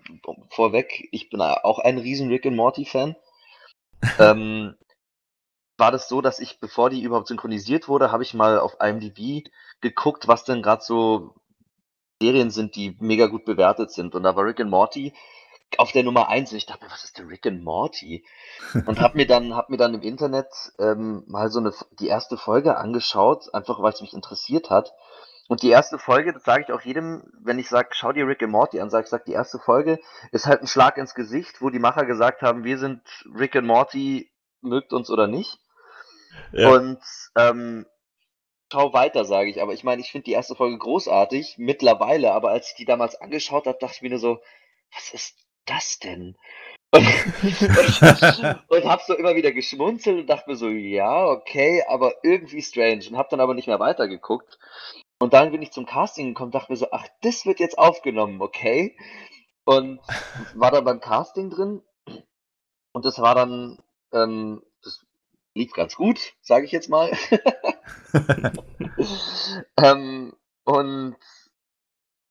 vorweg, ich bin auch ein riesen Rick and Morty Fan. <laughs> ähm, war das so, dass ich, bevor die überhaupt synchronisiert wurde, habe ich mal auf IMDb geguckt, was denn gerade so Serien sind, die mega gut bewertet sind. Und da war Rick and Morty auf der Nummer eins. Und ich dachte mir, was ist denn Rick and Morty? <laughs> Und hab mir dann, hab mir dann im Internet ähm, mal so eine die erste Folge angeschaut, einfach weil es mich interessiert hat. Und die erste Folge, das sage ich auch jedem, wenn ich sage, schau dir Rick and Morty an, sage ich, sag, die erste Folge ist halt ein Schlag ins Gesicht, wo die Macher gesagt haben, wir sind Rick and Morty, mögt uns oder nicht. Ja. Und ähm, schau weiter, sage ich. Aber ich meine, ich finde die erste Folge großartig, mittlerweile, aber als ich die damals angeschaut habe, dachte ich mir nur so, was ist das denn? Und, und, <laughs> und hab so immer wieder geschmunzelt und dachte mir so, ja, okay, aber irgendwie strange. Und hab dann aber nicht mehr weitergeguckt. Und dann bin ich zum Casting gekommen und dachte mir so, ach, das wird jetzt aufgenommen, okay. Und war dann beim Casting drin. Und das war dann, ähm, das lief ganz gut, sage ich jetzt mal. <laughs> <laughs> ähm, und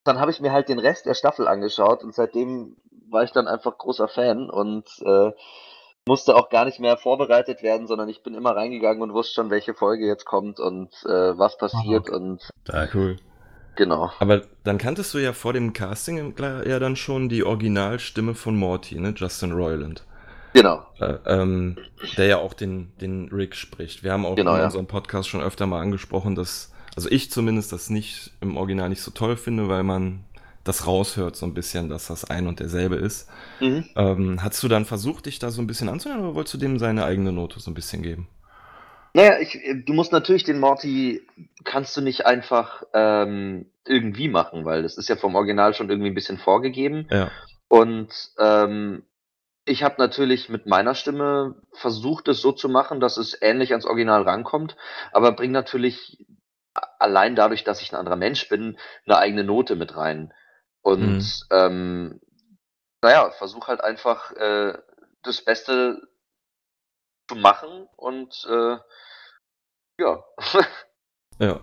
dann habe ich mir halt den Rest der Staffel angeschaut und seitdem war ich dann einfach großer Fan und äh, musste auch gar nicht mehr vorbereitet werden, sondern ich bin immer reingegangen und wusste schon, welche Folge jetzt kommt und äh, was passiert und Stark. Cool. genau. Aber dann kanntest du ja vor dem Casting ja dann schon die Originalstimme von Morty, ne? Justin Roiland. Genau. Äh, ähm, der ja auch den, den Rick spricht. Wir haben auch Genau, in ja. unserem Podcast schon öfter mal angesprochen, dass, also ich zumindest das nicht im Original nicht so toll finde, weil man das raushört so ein bisschen, dass das ein und derselbe ist. Mhm. Ähm, hast du dann versucht, dich da so ein bisschen anzuhören oder wolltest du dem seine eigene Note so ein bisschen geben? Naja, ich, du musst natürlich den Morty, kannst du nicht einfach ähm, irgendwie machen, weil das ist ja vom Original schon irgendwie ein bisschen vorgegeben. Ja. Und ähm, ich habe natürlich mit meiner Stimme versucht, es so zu machen, dass es ähnlich ans Original rankommt, aber bringt natürlich allein dadurch, dass ich ein anderer Mensch bin, eine eigene Note mit rein. Und Mhm. ähm, naja, versuch halt einfach äh, das Beste zu machen und äh, ja. <laughs> Ja.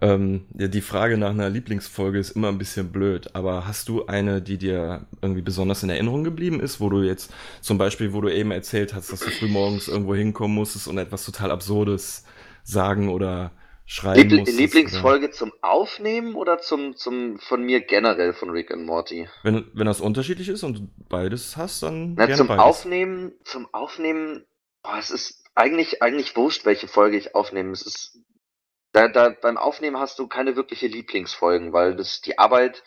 Ähm, ja, die Frage nach einer Lieblingsfolge ist immer ein bisschen blöd, aber hast du eine, die dir irgendwie besonders in Erinnerung geblieben ist, wo du jetzt zum Beispiel, wo du eben erzählt hast, dass du frühmorgens irgendwo hinkommen musstest und etwas total Absurdes sagen oder schreiben Liebl musstest? Lieblingsfolge zum Aufnehmen oder zum, zum von mir generell von Rick and Morty? Oder? Wenn, wenn das unterschiedlich ist und du beides hast, dann Na, zum beides. Aufnehmen, zum Aufnehmen, boah, es ist eigentlich, eigentlich wurscht, welche Folge ich aufnehme. Es ist, da, da, beim Aufnehmen hast du keine wirkliche Lieblingsfolgen, weil das, die Arbeit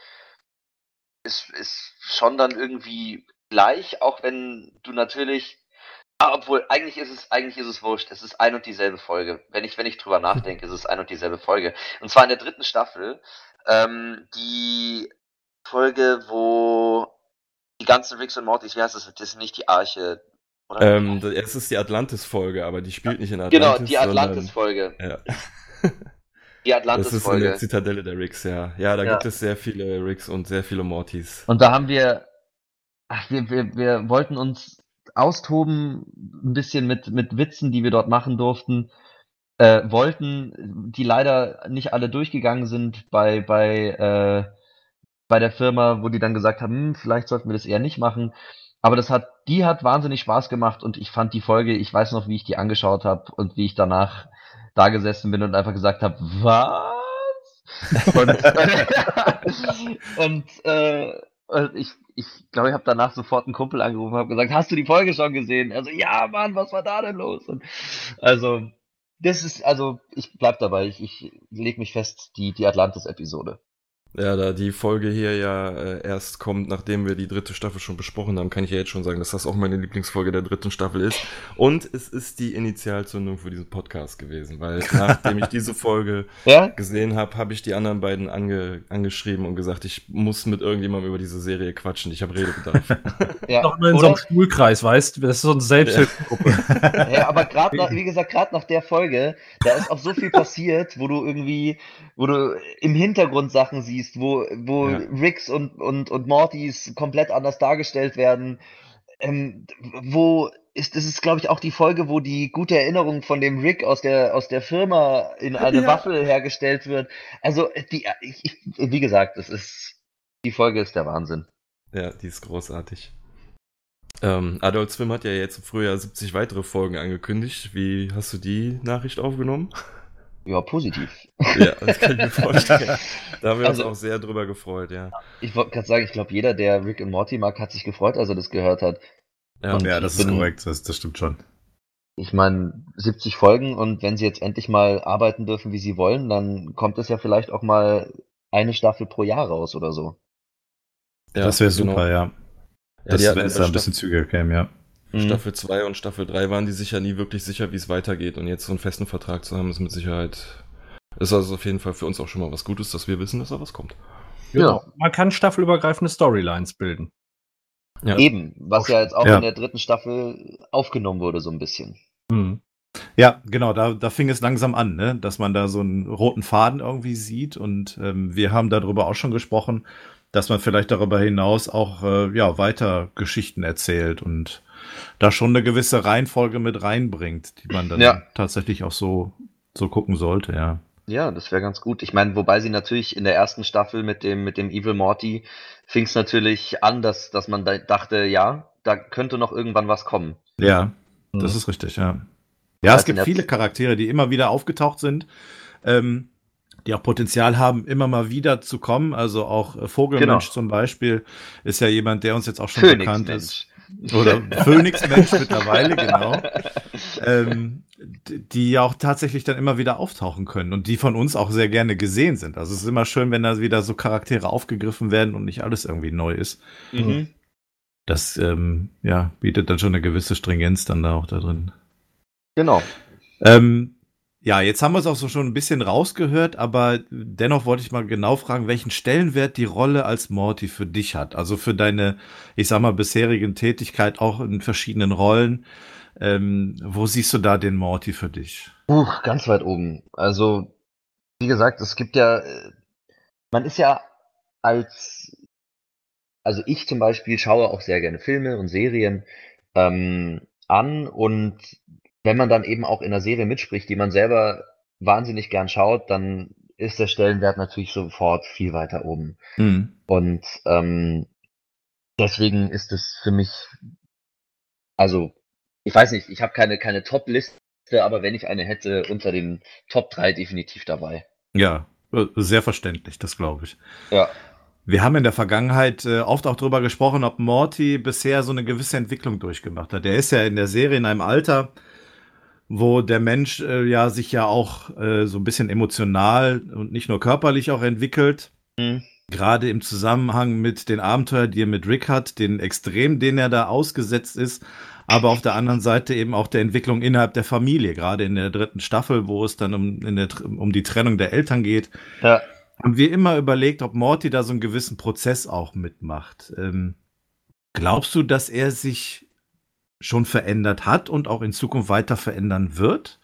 ist, ist schon dann irgendwie gleich, auch wenn du natürlich, ah, obwohl, eigentlich ist es, eigentlich ist es wurscht. Es ist ein und dieselbe Folge. Wenn ich, wenn ich drüber nachdenke, ist es ein und dieselbe Folge. Und zwar in der dritten Staffel, ähm, die Folge, wo die ganzen Ricks und Mortys, wie heißt das? Das ist nicht die Arche, oder? Ähm, erste ist die Atlantis-Folge, aber die spielt nicht in genau, Atlantis. die Atlantis-Folge. Ja. <laughs> Die Das ist in der Atlantis-Folge. Zitadelle der Ricks, ja. Ja, da Ja. gibt es sehr viele Ricks und sehr viele Mortys. Und da haben wir, ach, wir, wir, wir wollten uns austoben, ein bisschen mit, mit Witzen, die wir dort machen durften, äh, wollten, die leider nicht alle durchgegangen sind bei, bei, äh, bei der Firma, wo die dann gesagt haben, hm, vielleicht sollten wir das eher nicht machen. Aber das hat, die hat wahnsinnig Spaß gemacht und ich fand die Folge, ich weiß noch, wie ich die angeschaut habe und wie ich danach da gesessen bin und einfach gesagt habe, was? Und, <laughs> und äh, und ich, ich glaube, ich habe danach sofort einen Kumpel angerufen und habe gesagt, hast du die Folge schon gesehen? Also, ja, Mann, was war da denn los? Und, also, das ist, also, ich bleib dabei. Ich, ich leg mich fest, die, die Atlantis-Episode. Ja, da die Folge hier ja äh, erst kommt, nachdem wir die dritte Staffel schon besprochen haben, kann ich ja jetzt schon sagen, dass das auch meine Lieblingsfolge der dritten Staffel ist. Und es ist die Initialzündung für diesen Podcast gewesen, weil <laughs> nachdem ich diese Folge Ja? gesehen habe, habe ich die anderen beiden ange angeschrieben und gesagt, ich muss mit irgendjemandem über diese Serie quatschen. Ich habe Redebedarf. <laughs> Ja. Noch mal in so einem Schulkreis, weißt du? Das ist so eine Selbsthilfegruppe. Ja, aber gerade nach, <laughs> wie gesagt, gerade nach der Folge, da ist auch so viel passiert, wo du irgendwie, wo du im Hintergrund Sachen siehst, wo, wo Ja. Ricks und, und, und Mortys komplett anders dargestellt werden. Ähm, wo ist, das ist, glaube ich, auch die Folge, wo die gute Erinnerung von dem Rick aus der, aus der Firma in <laughs> eine Ja. Waffel hergestellt wird. Also, die, ich, wie gesagt, das ist, die Folge ist der Wahnsinn. ja, die ist großartig. Ähm, Adult Swim hat ja jetzt im Frühjahr 70 weitere Folgen angekündigt. Wie hast du die Nachricht aufgenommen? <laughs> Ja, positiv. ja, das kann ich mir <laughs> vorstellen. Da haben wir Also- uns auch sehr drüber gefreut, ja. Ich wollte gerade sagen, ich glaube, jeder, der Rick und Morty mag, hat sich gefreut, als er das gehört hat. Ja, Und- Ja, das ich ist bin- korrekt, das, das stimmt schon. Ich meine, 70 Folgen und wenn sie jetzt endlich mal arbeiten dürfen, wie sie wollen, dann kommt es ja vielleicht auch mal eine Staffel pro Jahr raus oder so. ja, das wäre genau. super, ja. Ja, Das bei da ein bisschen zügiger käme, ja. Mhm. Staffel 2 und Staffel 3 waren die sich ja nie wirklich sicher, wie es weitergeht. Und jetzt so einen festen Vertrag zu haben, ist mit Sicherheit. Ist also auf jeden Fall für uns auch schon mal was Gutes, dass wir wissen, dass da was kommt. Genau. Man kann staffelübergreifende Storylines bilden. Ja. Eben, was ja jetzt auch Ja. in der dritten Staffel aufgenommen wurde, so ein bisschen. Mhm. Ja, genau, da, da fing es langsam an, ne? dass man da so einen roten Faden irgendwie sieht. Und ähm, wir haben darüber auch schon gesprochen, dass man vielleicht darüber hinaus auch äh, ja, weiter Geschichten erzählt und da schon eine gewisse Reihenfolge mit reinbringt, die man dann Ja. tatsächlich auch so, so gucken sollte, ja. Ja, das wäre ganz gut. Ich meine, wobei sie natürlich in der ersten Staffel mit dem, mit dem Evil Morty fing es natürlich an, dass, dass man da dachte, ja, da könnte noch irgendwann was kommen. Ja, das Mhm. ist richtig, ja. Ja, es gibt viele Charaktere, die immer wieder aufgetaucht sind, ähm, die auch Potenzial haben, immer mal wieder zu kommen. Also auch äh, Vogelmensch Genau. zum Beispiel ist ja jemand, der uns jetzt auch schon bekannt ist. Oder Phönix-Mensch mittlerweile, genau. Ähm, die ja auch tatsächlich dann immer wieder auftauchen können und die von uns auch sehr gerne gesehen sind. Also es ist immer schön, wenn da wieder so Charaktere aufgegriffen werden und nicht alles irgendwie neu ist. Mhm. Das ähm, ja, bietet dann schon eine gewisse Stringenz dann da auch da drin. Genau. Ähm, ja, jetzt haben wir es auch so schon ein bisschen rausgehört, aber dennoch wollte ich mal genau fragen, welchen Stellenwert die Rolle als Morty für dich hat. Also für deine, ich sag mal, bisherigen Tätigkeit auch in verschiedenen Rollen. Ähm, wo siehst du da den Morty für dich? Uh, ganz weit oben. Also, wie gesagt, es gibt ja, äh, man ist ja als, also ich zum Beispiel schaue auch sehr gerne Filme und Serien ähm, an und wenn man dann eben auch in einer Serie mitspricht, die man selber wahnsinnig gern schaut, dann ist der Stellenwert natürlich sofort viel weiter oben. Mhm. Und ähm, deswegen ist es für mich, also ich weiß nicht, ich habe keine, keine Top-Liste, aber wenn ich eine hätte, unter den Top 3 definitiv dabei. Ja, äh, sehr verständlich, das glaube ich. Ja. Wir haben in der Vergangenheit äh, oft auch darüber gesprochen, ob Morty bisher so eine gewisse Entwicklung durchgemacht hat. Der ist ja in der Serie in einem Alter, wo der Mensch äh, ja sich ja auch äh, so ein bisschen emotional und nicht nur körperlich auch entwickelt. Mhm. Gerade im Zusammenhang mit den Abenteuern, die er mit Rick hat, den Extrem, den er da ausgesetzt ist, aber auf der anderen Seite eben auch der Entwicklung innerhalb der Familie, gerade in der dritten Staffel, wo es dann um, in der, um die Trennung der Eltern geht. Ja. Haben wir immer überlegt, ob Morty da so einen gewissen Prozess auch mitmacht. Ähm, glaubst du, dass er sich schon verändert hat und auch in Zukunft weiter verändern wird?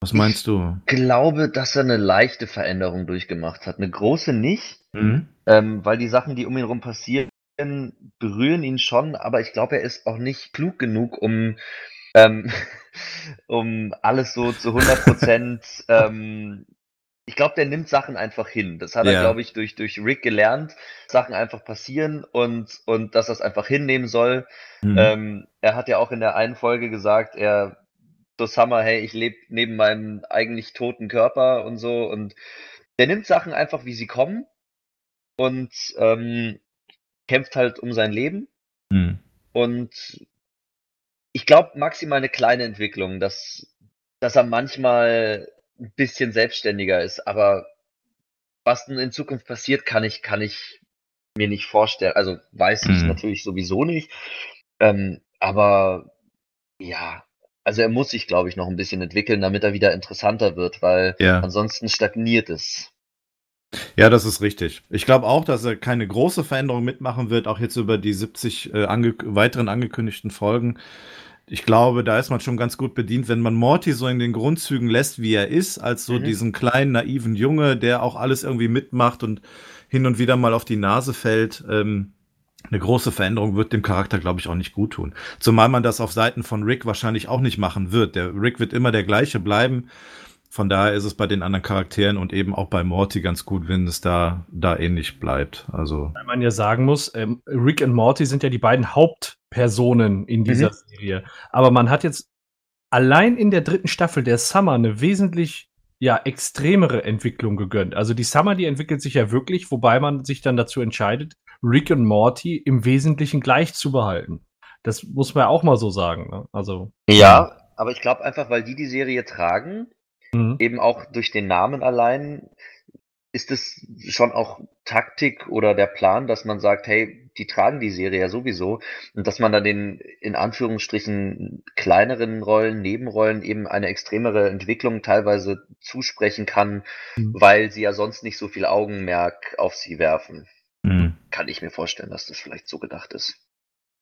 Was meinst du? Ich glaube, dass er eine leichte Veränderung durchgemacht hat. Eine große nicht, Mhm. ähm, weil die Sachen, die um ihn herum passieren, berühren ihn schon, aber ich glaube, er ist auch nicht klug genug, um, ähm, <laughs> um alles so zu 100 Prozent. <laughs> ähm, ich glaube, der nimmt Sachen einfach hin. Das hat er, Ja. glaube ich, durch, durch Rick gelernt. Sachen einfach passieren und, und dass er es einfach hinnehmen soll. Mhm. Ähm, er hat ja auch in der einen Folge gesagt, er so Summer, hey, ich lebe neben meinem eigentlich toten Körper und so und der nimmt Sachen einfach, wie sie kommen und ähm, kämpft halt um sein Leben Mhm. und ich glaube maximal eine kleine Entwicklung, dass, dass er manchmal ein bisschen selbstständiger ist, aber was denn in Zukunft passiert, kann ich, kann ich mir nicht vorstellen. Also weiß ich Mhm. natürlich sowieso nicht. Ähm, aber ja, also er muss sich, glaube ich, noch ein bisschen entwickeln, damit er wieder interessanter wird, weil Ja. ansonsten stagniert es. Ja, das ist richtig. Ich glaube auch, dass er keine große Veränderung mitmachen wird, auch jetzt über die 70 äh, ange weiteren angekündigten Folgen. Ich glaube, da ist man schon ganz gut bedient, wenn man Morty so in den Grundzügen lässt, wie er ist, als so Mhm. diesen kleinen, naiven Junge, der auch alles irgendwie mitmacht und hin und wieder mal auf die Nase fällt. Ähm, eine große Veränderung wird dem Charakter, glaube ich, auch nicht gut tun. Zumal man das auf Seiten von Rick wahrscheinlich auch nicht machen wird. Der Rick wird immer der gleiche bleiben. Von daher ist es bei den anderen Charakteren und eben auch bei Morty ganz gut, wenn es da, da ähnlich bleibt. Also, Weil man ja sagen muss, ähm, Rick und Morty sind ja die beiden Hauptpersonen in dieser Mhm. Serie. Aber man hat jetzt allein in der dritten Staffel der Summer eine wesentlich ja, extremere Entwicklung gegönnt. Also die Summer, die entwickelt sich ja wirklich, wobei man sich dann dazu entscheidet, Rick und Morty im Wesentlichen gleich zu behalten. Das muss man ja auch mal so sagen. Ne? Also, Ja, aber ich glaube einfach, weil die die Serie tragen, mhm. eben auch durch den Namen allein, ist es schon auch Taktik oder der Plan, dass man sagt, hey, die tragen die Serie ja sowieso und dass man dann den in Anführungsstrichen kleineren Rollen, Nebenrollen eben eine extremere Entwicklung teilweise zusprechen kann, Mhm. weil sie ja sonst nicht so viel Augenmerk auf sie werfen. mh. Kann ich mir vorstellen, dass das vielleicht so gedacht ist.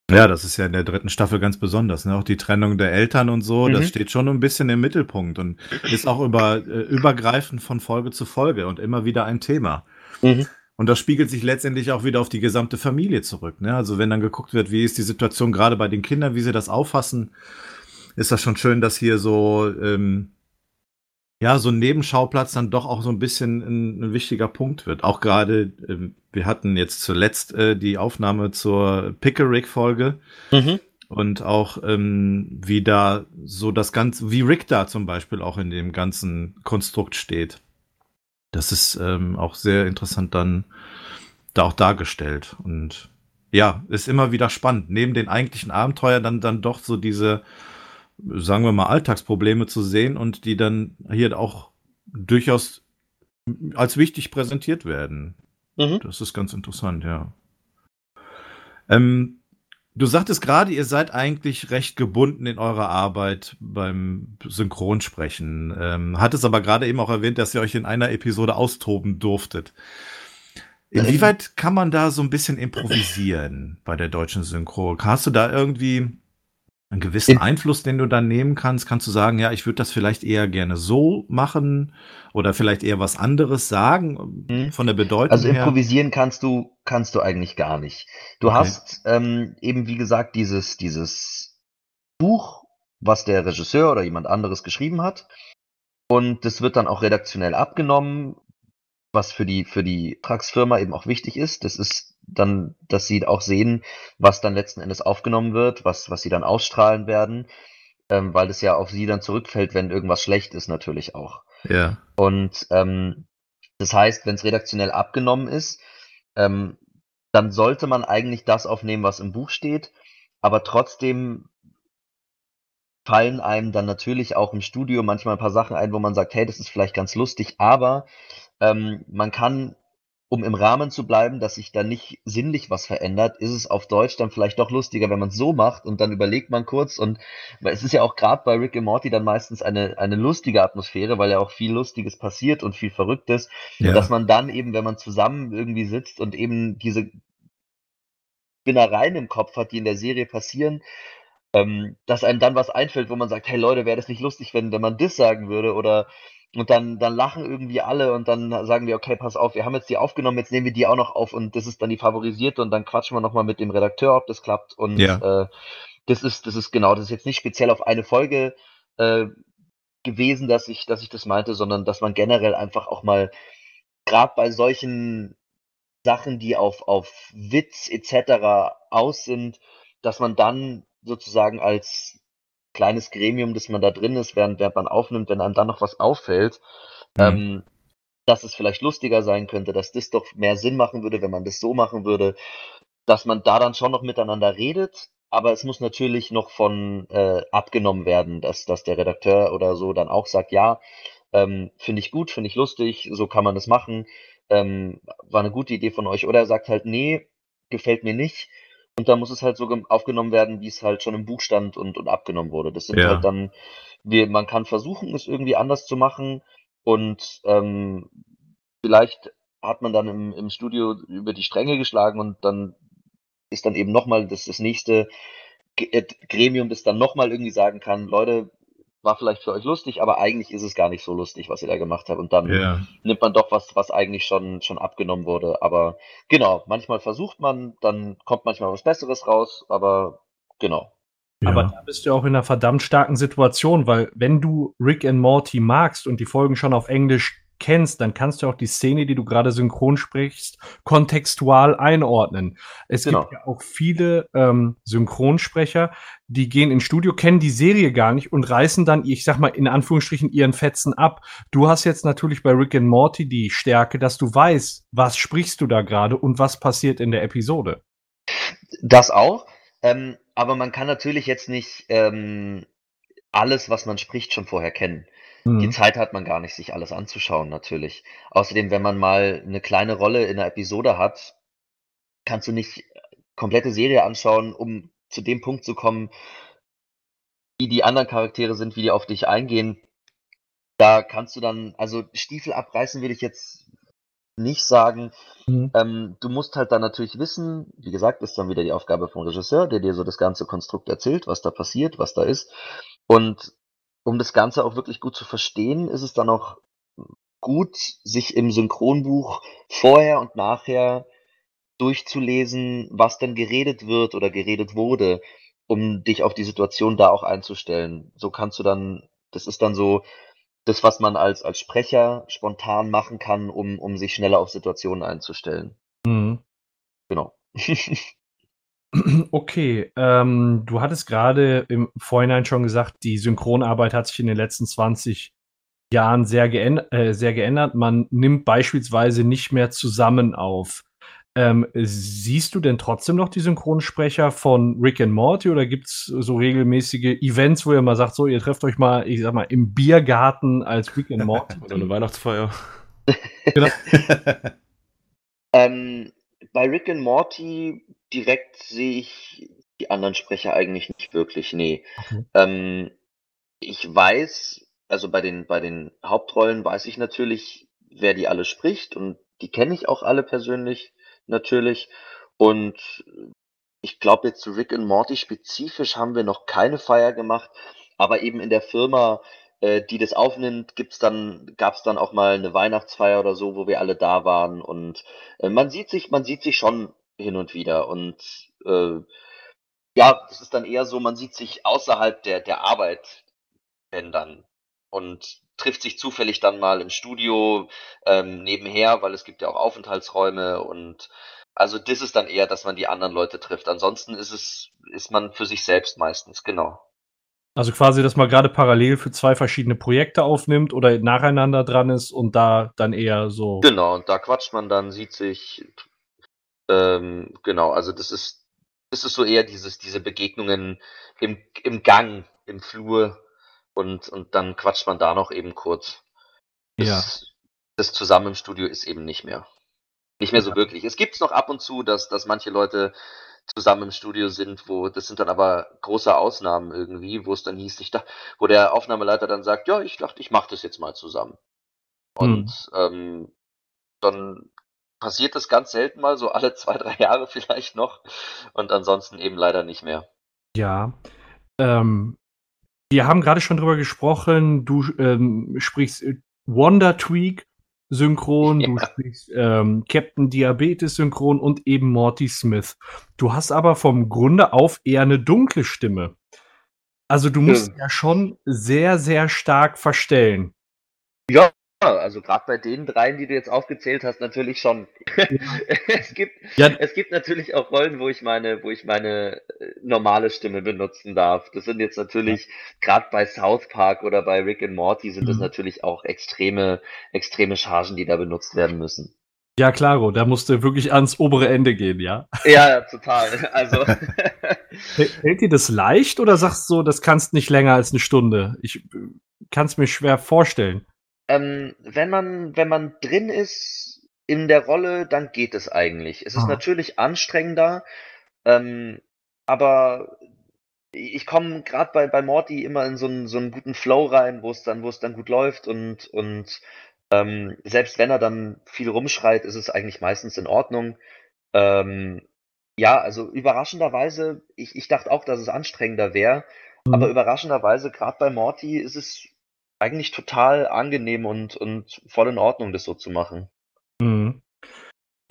Ja, das ist ja in der dritten Staffel ganz besonders. Ne? Auch die Trennung der Eltern und so, Mhm. das steht schon ein bisschen im Mittelpunkt und ist auch über, äh, übergreifend von Folge zu Folge und immer wieder ein Thema. Und das spiegelt sich letztendlich auch wieder auf die gesamte Familie zurück. Ne? Also wenn dann geguckt wird, wie ist die Situation gerade bei den Kindern, wie sie das auffassen, ist das schon schön, dass hier so ähm, ja so ein Nebenschauplatz dann doch auch so ein bisschen ein, ein wichtiger Punkt wird. Auch gerade ähm, wir hatten jetzt zuletzt äh, die Aufnahme zur Pickerick-Folge und auch ähm, wie da so das Ganze, wie Rick da zum Beispiel auch in dem ganzen Konstrukt steht. Das ist ähm, auch sehr interessant dann da auch dargestellt. Und ja, ist immer wieder spannend. Neben den eigentlichen Abenteuern dann, dann doch so diese, sagen wir mal, Alltagsprobleme zu sehen und die dann hier auch durchaus als wichtig präsentiert werden. Mhm. Das ist ganz interessant, ja. Ähm, Du sagtest gerade, ihr seid eigentlich recht gebunden in eurer Arbeit beim Synchronsprechen. Ähm, hattest aber gerade eben auch erwähnt, dass ihr euch in einer Episode austoben durftet. Inwieweit kann man da so ein bisschen improvisieren bei der deutschen Synchro? Hast du da irgendwie einen gewissen Einfluss, den du dann nehmen kannst? Kannst du sagen, ja, ich würde das vielleicht eher gerne so machen oder vielleicht eher was anderes sagen Hm. von der Bedeutung Also her? improvisieren kannst du, kannst du eigentlich gar nicht. Du Okay. hast ähm, eben, wie gesagt, dieses, dieses Buch, was der Regisseur oder jemand anderes geschrieben hat. Und das wird dann auch redaktionell abgenommen, was für die, für die Tragsfirma eben auch wichtig ist. Das ist dann, dass sie auch sehen, was dann letzten Endes aufgenommen wird, was, was sie dann ausstrahlen werden, ähm, weil das ja auf sie dann zurückfällt, wenn irgendwas schlecht ist, natürlich auch. Ja. Und ähm, das heißt, wenn es redaktionell abgenommen ist, ähm, dann sollte man eigentlich das aufnehmen, was im Buch steht, aber trotzdem fallen einem dann natürlich auch im Studio manchmal ein paar Sachen ein, wo man sagt, hey, das ist vielleicht ganz lustig, aber ähm, man kann, um im Rahmen zu bleiben, dass sich da nicht sinnlich was verändert, ist es auf Deutsch dann vielleicht doch lustiger, wenn man es so macht und dann überlegt man kurz und es ist ja auch gerade bei Rick and Morty dann meistens eine, eine lustige Atmosphäre, weil ja auch viel Lustiges passiert und viel Verrücktes, Ja. dass man dann eben, wenn man zusammen irgendwie sitzt und eben diese Spinnereien im Kopf hat, die in der Serie passieren, ähm, dass einem dann was einfällt, wo man sagt, hey Leute, wäre das nicht lustig, wenn, wenn man das sagen würde oder und dann, dann lachen irgendwie alle und dann sagen wir, okay, pass auf, wir haben jetzt die aufgenommen, jetzt nehmen wir die auch noch auf und das ist dann die favorisierte und dann quatschen wir nochmal mit dem Redakteur, ob das klappt und Ja. äh, das ist, das ist genau, das ist jetzt nicht speziell auf eine Folge äh, gewesen, dass ich, dass ich das meinte, sondern dass man generell einfach auch mal, gerade bei solchen Sachen, die auf, auf Witz etc. aus sind, dass man dann sozusagen als kleines Gremium, das man da drin ist, während, während man aufnimmt, wenn einem dann noch was auffällt, Mhm. ähm, dass es vielleicht lustiger sein könnte, dass das doch mehr Sinn machen würde, wenn man das so machen würde, dass man da dann schon noch miteinander redet, aber es muss natürlich noch von äh, abgenommen werden, dass, dass der Redakteur oder so dann auch sagt, ja, ähm, finde ich gut, finde ich lustig, so kann man das machen, ähm, war eine gute Idee von euch. Oder er sagt halt, nee, gefällt mir nicht. Und dann muss es halt so aufgenommen werden, wie es halt schon im Buch stand und, und abgenommen wurde. Das sind Ja. halt dann, wir, man kann versuchen, es irgendwie anders zu machen und ähm, vielleicht hat man dann im, im Studio über die Stränge geschlagen und dann ist dann eben nochmal das, das nächste äh, Gremium, das dann nochmal irgendwie sagen kann, Leute, war vielleicht für euch lustig, aber eigentlich ist es gar nicht so lustig, was ihr da gemacht habt. Und dann Ja. nimmt man doch was, was eigentlich schon, schon abgenommen wurde. Aber genau, manchmal versucht man, dann kommt manchmal was Besseres raus, aber genau. Aber Ja. da bist du auch in einer verdammt starken Situation, weil wenn du Rick and Morty magst und die Folgen schon auf Englisch kennst, dann kannst du auch die Szene, die du gerade synchron sprichst, kontextual einordnen. Es Genau. gibt ja auch viele ähm, Synchronsprecher, die gehen ins Studio, kennen die Serie gar nicht und reißen dann, ich sag mal in Anführungsstrichen, ihren Fetzen ab. Du hast jetzt natürlich bei Rick and Morty die Stärke, dass du weißt, was sprichst du da gerade und was passiert in der Episode. Das auch. Ähm, aber man kann natürlich jetzt nicht ähm, alles, was man spricht, schon vorher kennen. Die Mhm. Zeit hat man gar nicht, sich alles anzuschauen, natürlich. Außerdem, wenn man mal eine kleine Rolle in einer Episode hat, kannst du nicht komplette Serie anschauen, um zu dem Punkt zu kommen, wie die anderen Charaktere sind, wie die auf dich eingehen. Da kannst du dann, also Stiefel abreißen will ich jetzt nicht sagen. Mhm. Ähm, du musst halt dann natürlich wissen, wie gesagt, ist dann wieder die Aufgabe vom Regisseur, der dir so das ganze Konstrukt erzählt, was da passiert, was da ist. Und um das Ganze auch wirklich gut zu verstehen, ist es dann auch gut, sich im Synchronbuch vorher und nachher durchzulesen, was denn geredet wird oder geredet wurde, um dich auf die Situation da auch einzustellen. So kannst du dann, das ist dann so das, was man als, als Sprecher spontan machen kann, um, um sich schneller auf Situationen einzustellen. Mhm. Genau. <laughs> Okay, ähm, du hattest gerade im Vorhinein schon gesagt, die Synchronarbeit hat sich in den letzten 20 Jahren sehr, geänd äh, sehr geändert. Man nimmt beispielsweise nicht mehr zusammen auf. Ähm, siehst du denn trotzdem noch die Synchronsprecher von Rick and Morty oder gibt es so regelmäßige Events, wo ihr mal sagt, so, ihr trefft euch mal, ich sag mal, im Biergarten als Rick and Morty? <laughs> Oder eine Weihnachtsfeier. <laughs> Ähm, bei Rick and Morty direkt sehe ich die anderen Sprecher eigentlich nicht wirklich, nee. Okay. Ähm, ich weiß, also bei den, bei den Hauptrollen weiß ich natürlich, wer die alle spricht und die kenne ich auch alle persönlich natürlich. Und ich glaube jetzt zu Rick and Morty spezifisch haben wir noch keine Feier gemacht, aber eben in der Firma, äh, die das aufnimmt, gibt's dann, gab's dann auch mal eine Weihnachtsfeier oder so, wo wir alle da waren und äh, man sieht sich, man sieht sich schon hin und wieder und äh, ja, das ist dann eher so, man sieht sich außerhalb der, der Arbeit, wenn dann und trifft sich zufällig dann mal im Studio ähm, nebenher, weil es gibt ja auch Aufenthaltsräume und also das ist dann eher, dass man die anderen Leute trifft. Ansonsten ist es, ist man für sich selbst meistens, genau. Also quasi, dass man gerade parallel für zwei verschiedene Projekte aufnimmt oder nacheinander dran ist und da dann eher so. Genau, und da quatscht man dann, sieht sich, ähm, genau, also das ist, das ist so eher dieses, diese Begegnungen im, im Gang, im Flur und, und dann quatscht man da noch eben kurz. Das, Ja. das zusammen im Studio ist eben nicht mehr. Nicht mehr so Ja. wirklich. Es gibt's noch ab und zu, dass, dass manche Leute zusammen im Studio sind, wo, das sind dann aber große Ausnahmen irgendwie, wo es dann hieß, ich dachte, wo der Aufnahmeleiter dann sagt, ja, ich dachte, ich mache das jetzt mal zusammen. Und ähm, dann passiert das ganz selten mal, so alle <laughs> zwei, drei Jahre vielleicht noch. Und ansonsten eben leider nicht mehr. Ja. Ähm, wir haben gerade schon drüber gesprochen, du ähm, sprichst äh, Wonder Tweak synchron, du <laughs> Ja. sprichst ähm, Captain Diabetes synchron und eben Morty Smith. Du hast aber vom Grunde auf eher eine dunkle Stimme. Also du musst Ja. ja schon sehr, sehr stark verstellen. Ja, also gerade bei den dreien, die du jetzt aufgezählt hast, natürlich schon. <laughs> es gibt Ja. es gibt natürlich auch Rollen, wo ich meine, wo ich meine äh, normale Stimme benutzen darf. Das sind jetzt natürlich gerade bei South Park oder bei Rick and Morty sind das Mhm. natürlich auch extreme extreme Chargen, die da benutzt werden müssen. Ja, klaro, da musst du wirklich ans obere Ende gehen, ja. Ja, total. Also <laughs> <laughs> Fällt dir das leicht oder sagst du, das kannst nicht länger als eine Stunde? Ich kann es mir schwer vorstellen. Ähm, wenn man, wenn man drin ist in der Rolle, dann geht es eigentlich. Es ist Ah. natürlich anstrengender, ähm, aber ich komme gerade bei, bei Morty immer in so einen, so einen guten Flow rein, wo es dann, wo es dann gut läuft und, und ähm, selbst wenn er dann viel rumschreit, ist es eigentlich meistens in Ordnung. Ähm, ja, also überraschenderweise, ich, ich dachte auch, dass es anstrengender wäre, Mhm. aber überraschenderweise, gerade bei Morty, ist es eigentlich total angenehm und, und voll in Ordnung, das so zu machen. Mhm.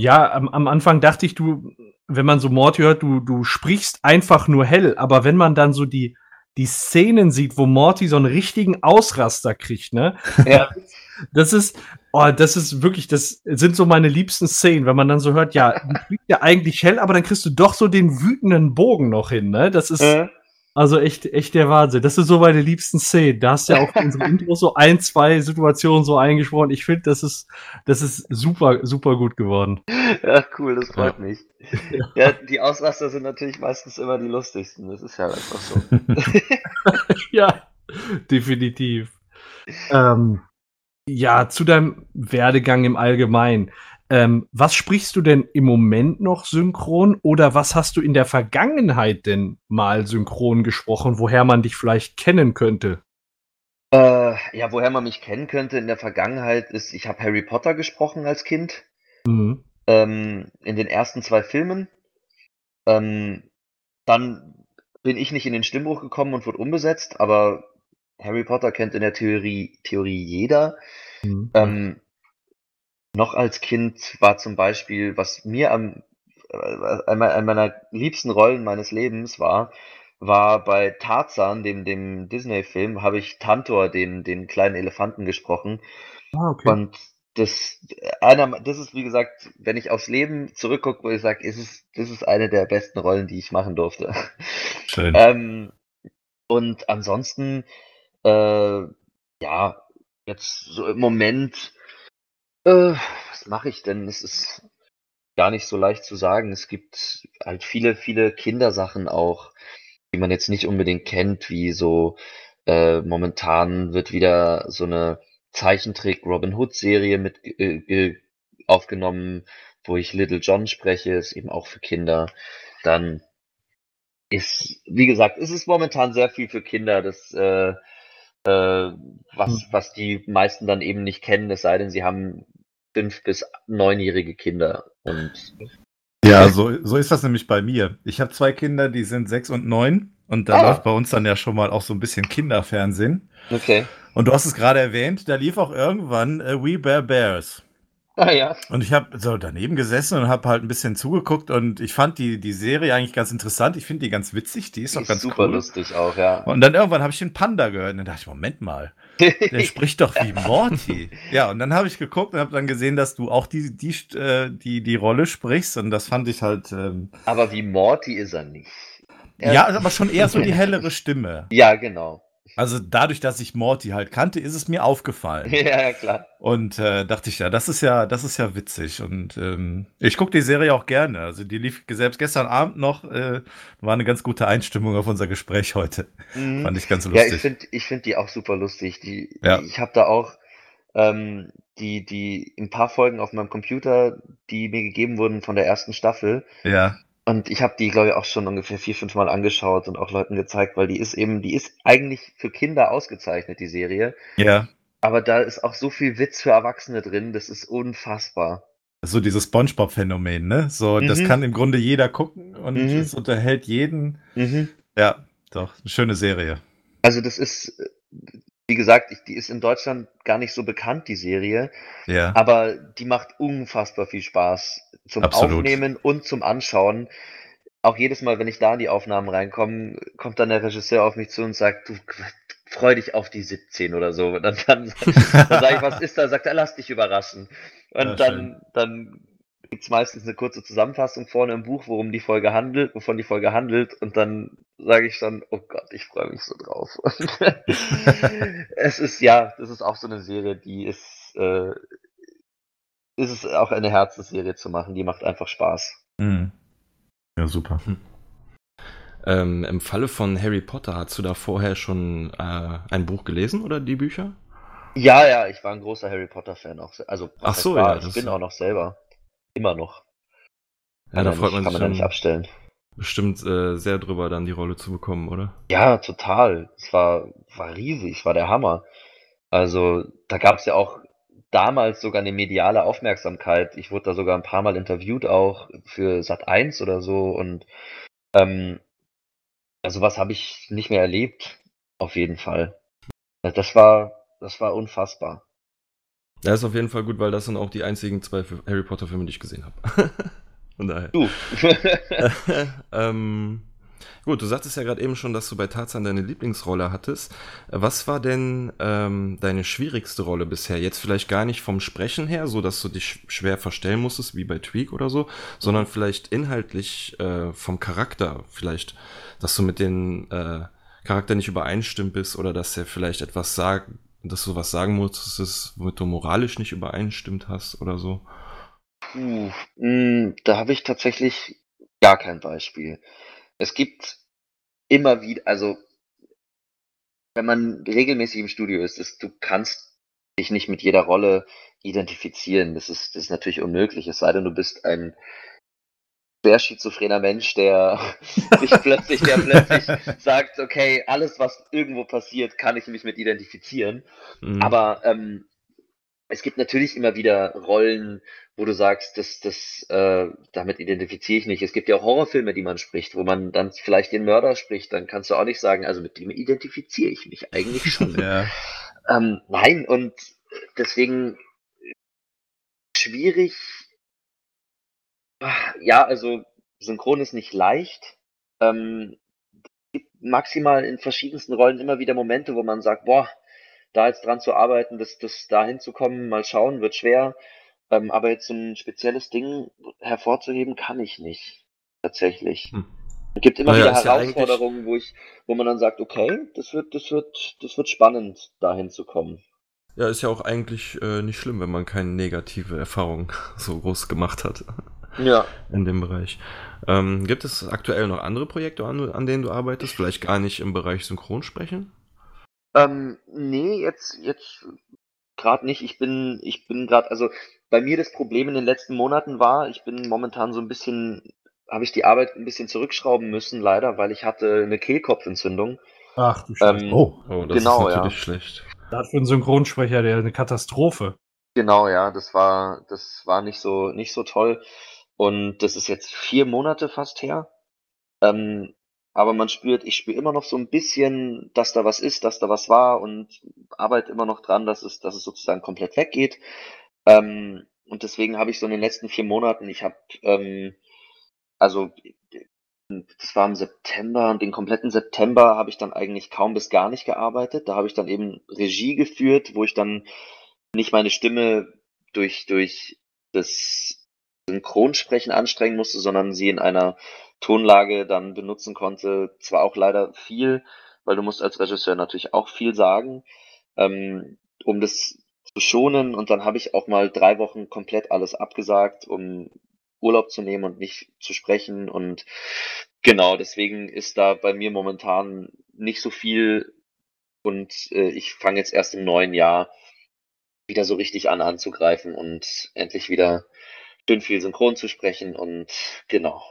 Ja, am, am Anfang dachte ich, du, wenn man so Morty hört, du, du sprichst einfach nur hell, aber wenn man dann so die, die Szenen sieht, wo Morty so einen richtigen Ausraster kriegt, ne? Ja. <laughs> Das ist, oh, das ist wirklich, das sind so meine liebsten Szenen, wenn man dann so hört, ja, du <laughs> sprichst ja eigentlich hell, aber dann kriegst du doch so den wütenden Bogen noch hin, ne? Das ist, Äh, also echt, echt der Wahnsinn. Das sind so meine liebsten Szenen. Da hast du ja auch in unserem Intro so ein, zwei Situationen so eingesprochen. Ich finde, das ist, das ist super, super gut geworden. ja, cool, das freut Ja. mich. <laughs> Ja, die Ausraster sind natürlich meistens immer die lustigsten. Das ist ja einfach so. <laughs> ja, definitiv. Ähm, ja, zu deinem Werdegang im Allgemeinen. Ähm, was sprichst du denn im Moment noch synchron oder was hast du in der Vergangenheit denn mal synchron gesprochen, woher man dich vielleicht kennen könnte? Äh, ja, woher man mich kennen könnte in der Vergangenheit ist, ich habe Harry Potter gesprochen als Kind. Mhm. ähm, in den ersten zwei Filmen. Ähm, dann bin ich nicht in den Stimmbruch gekommen und wurde umbesetzt, aber Harry Potter kennt in der Theorie, Theorie jeder. Mhm. Ähm, noch als Kind war zum Beispiel, was mir am, äh, einer einer meiner liebsten Rollen meines Lebens war, war bei Tarzan, dem, dem Disney-Film, habe ich Tantor, den, den kleinen Elefanten, gesprochen. Ah, okay. Und das, einer, das ist, wie gesagt, wenn ich aufs Leben zurückgucke, wo ich sage, ist es, das ist eine der besten Rollen, die ich machen durfte. Schön. <laughs> Ähm, und ansonsten, äh, ja, jetzt so im Moment, äh, was mache ich denn? Es ist gar nicht so leicht zu sagen. Es gibt halt viele, viele Kindersachen auch, die man jetzt nicht unbedingt kennt, wie so, äh, momentan wird wieder so eine Zeichentrick Robin Hood Serie mit äh, ge- aufgenommen, wo ich Little John spreche, ist eben auch für Kinder. Dann ist, wie gesagt, es ist momentan sehr viel für Kinder, das, äh, äh, was, was die meisten dann eben nicht kennen, es sei denn, sie haben fünf bis neunjährige Kinder. Und Ja, so, so ist das nämlich bei mir. Ich habe zwei Kinder, die sind sechs und neun. Und da Ah. läuft bei uns dann ja schon mal auch so ein bisschen Kinderfernsehen. okay. Und du hast es gerade erwähnt, da lief auch irgendwann äh, We Bear Bears. Ah ja. Und ich habe so daneben gesessen und habe halt ein bisschen zugeguckt und ich fand die, die Serie eigentlich ganz interessant. Ich finde die ganz witzig, die ist Die auch ganz super cool. lustig auch, ja. Und dann irgendwann habe ich den Panda gehört und dann dachte ich, Moment mal, der <laughs> spricht doch wie Morty. ja, und dann habe ich geguckt und habe dann gesehen, dass du auch die, die, äh, die, die Rolle sprichst und das fand ich halt, ähm, Aber wie Morty ist er nicht. Er- ja, aber schon eher so die hellere Stimme. <laughs> Ja, genau. Also dadurch, dass ich Morty halt kannte, ist es mir aufgefallen. Ja, <laughs> ja, klar. Und äh, dachte ich, ja, das ist ja, das ist ja witzig. Und ähm, ich gucke die Serie auch gerne. Also die lief selbst gestern Abend noch, äh, war eine ganz gute Einstimmung auf unser Gespräch heute. Mhm. Fand ich ganz Ja, lustig. ich finde ich find die auch super lustig. Die, Ja. ich habe da auch ähm, die, die ein paar Folgen auf meinem Computer, die mir gegeben wurden von der ersten Staffel. ja, Und ich habe die, glaube ich, auch schon ungefähr vier, fünf Mal angeschaut und auch Leuten gezeigt, weil die ist eben, die ist eigentlich für Kinder ausgezeichnet, die Serie. ja. Aber da ist auch so viel Witz für Erwachsene drin, das ist unfassbar. So dieses SpongeBob-Phänomen, ne? So, das Mhm. kann im Grunde jeder gucken und Mhm. es unterhält jeden. Mhm. Ja, doch, eine schöne Serie. Also das ist, wie gesagt, ich, die ist in Deutschland gar nicht so bekannt, die Serie. Ja. Aber die macht unfassbar viel Spaß zum Absolut. Aufnehmen und zum Anschauen. Auch jedes Mal, wenn ich da in die Aufnahmen reinkomme, kommt dann der Regisseur auf mich zu und sagt, du freu dich auf die 17 oder so. Und <laughs> dann, dann, dann sage ich, was ist da? Sagt er, lass dich überraschen. Und Ja, dann, dann gibt's meistens eine kurze Zusammenfassung vorne im Buch, worum die Folge handelt, wovon die Folge handelt. Und dann sage ich dann, oh Gott, ich freue mich so drauf. <laughs> es ist ja, das ist auch so eine Serie, die ist, äh, ist es auch eine Herzensserie zu machen. Die macht einfach Spaß. Mhm. Ja, super. Ähm, Im Falle von Harry Potter, hast du da vorher schon äh, ein Buch gelesen oder die Bücher? Ja, ja, ich war ein großer Harry Potter Fan auch. Also, Ach so, war, ja, ich das- bin auch noch selber. Immer noch. Ja, da man freut man kann sich man da nicht abstellen. bestimmt äh, sehr drüber, dann die Rolle zu bekommen, oder? Ja, total. Es war, war riesig, es war der Hammer. Also, da gab es ja auch damals sogar eine mediale Aufmerksamkeit. Ich wurde da sogar ein paar Mal interviewt, auch für Sat 1 oder so. Und ähm, also was habe ich nicht mehr erlebt, auf jeden Fall. Das war, das war unfassbar. Ja, ist auf jeden Fall gut, weil das sind auch die einzigen zwei Harry Potter Filme, die ich gesehen habe. <laughs> Von daher. Du. <laughs> ähm, gut, du sagtest ja gerade eben schon, dass du bei Tarzan deine Lieblingsrolle hattest. Was war denn ähm, deine schwierigste Rolle bisher? Jetzt vielleicht gar nicht vom Sprechen her, so dass du dich sch- schwer verstellen musstest, wie bei Tweak oder so, sondern vielleicht inhaltlich äh, vom Charakter, vielleicht, dass du mit den äh, Charakter nicht übereinstimmt bist oder dass er vielleicht etwas sagt, dass du was sagen musstest, womit du moralisch nicht übereinstimmt hast oder so. Puh, mh, da habe ich tatsächlich gar kein Beispiel. Es gibt immer wieder, also wenn man regelmäßig im Studio ist, ist, du kannst dich nicht mit jeder Rolle identifizieren. Das ist, das ist natürlich unmöglich, es sei denn, du bist ein schwer schizophrener Mensch, der <laughs> sich plötzlich, der plötzlich <laughs> sagt, okay, alles, was irgendwo passiert, kann ich mich mit identifizieren. Mhm. Aber ähm, es gibt natürlich immer wieder Rollen, wo du sagst, das, das, äh, damit identifiziere ich nicht. Es gibt ja auch Horrorfilme, die man spricht, wo man dann vielleicht den Mörder spricht, dann kannst du auch nicht sagen, also mit dem identifiziere ich mich eigentlich schon. <laughs> Ja. Ähm, nein, und deswegen schwierig. Ja, also Synchron ist nicht leicht. Ähm, es gibt maximal in verschiedensten Rollen immer wieder Momente, wo man sagt, boah, da jetzt dran zu arbeiten, das, das da hinzukommen, mal schauen, wird schwer. Ähm, aber jetzt so ein spezielles Ding hervorzuheben, kann ich nicht. Tatsächlich. Hm. Es gibt immer Naja, wieder ist ja Herausforderungen, wo ich, wo man dann sagt, okay, das wird, das wird, das wird spannend, dahin zu kommen. Ja, ist ja auch eigentlich äh, nicht schlimm, wenn man keine negative Erfahrung <laughs> so groß gemacht hat Ja. in dem Bereich. Ähm, gibt es aktuell noch andere Projekte, an, an denen du arbeitest? Vielleicht gar nicht im Bereich Synchronsprechen? Ähm, nee, jetzt, jetzt gerade nicht. Ich bin, ich bin gerade, also bei mir das Problem in den letzten Monaten war, ich bin momentan so ein bisschen habe ich die Arbeit ein bisschen zurückschrauben müssen, leider, weil ich hatte eine Kehlkopfentzündung. Ach du Scheiße. Ähm, Oh, Oh, das Genau, ist ja. natürlich schlecht. Das für einen Synchronsprecher der eine Katastrophe. Genau, ja, das war, das war nicht so, nicht so toll. Und das ist jetzt vier Monate fast her. Ähm, aber man spürt, ich spüre immer noch so ein bisschen, dass da was ist, dass da was war und arbeite immer noch dran, dass es, dass es sozusagen komplett weggeht. Ähm, und deswegen habe ich so in den letzten vier Monaten, ich habe, ähm, also das war im September und den kompletten September habe ich dann eigentlich kaum bis gar nicht gearbeitet. Da habe ich dann eben Regie geführt, wo ich dann nicht meine Stimme durch, durch das Synchronsprechen anstrengen musste, sondern sie in einer Tonlage dann benutzen konnte. Zwar auch leider viel, weil du musst als Regisseur natürlich auch viel sagen, ähm, um das zu schonen. Und dann habe ich auch mal drei Wochen komplett alles abgesagt, um Urlaub zu nehmen und nicht zu sprechen. Und genau, deswegen ist da bei mir momentan nicht so viel. Und äh, ich fange jetzt erst im neuen Jahr wieder so richtig an anzugreifen und endlich wieder schön viel synchron zu sprechen. Und genau.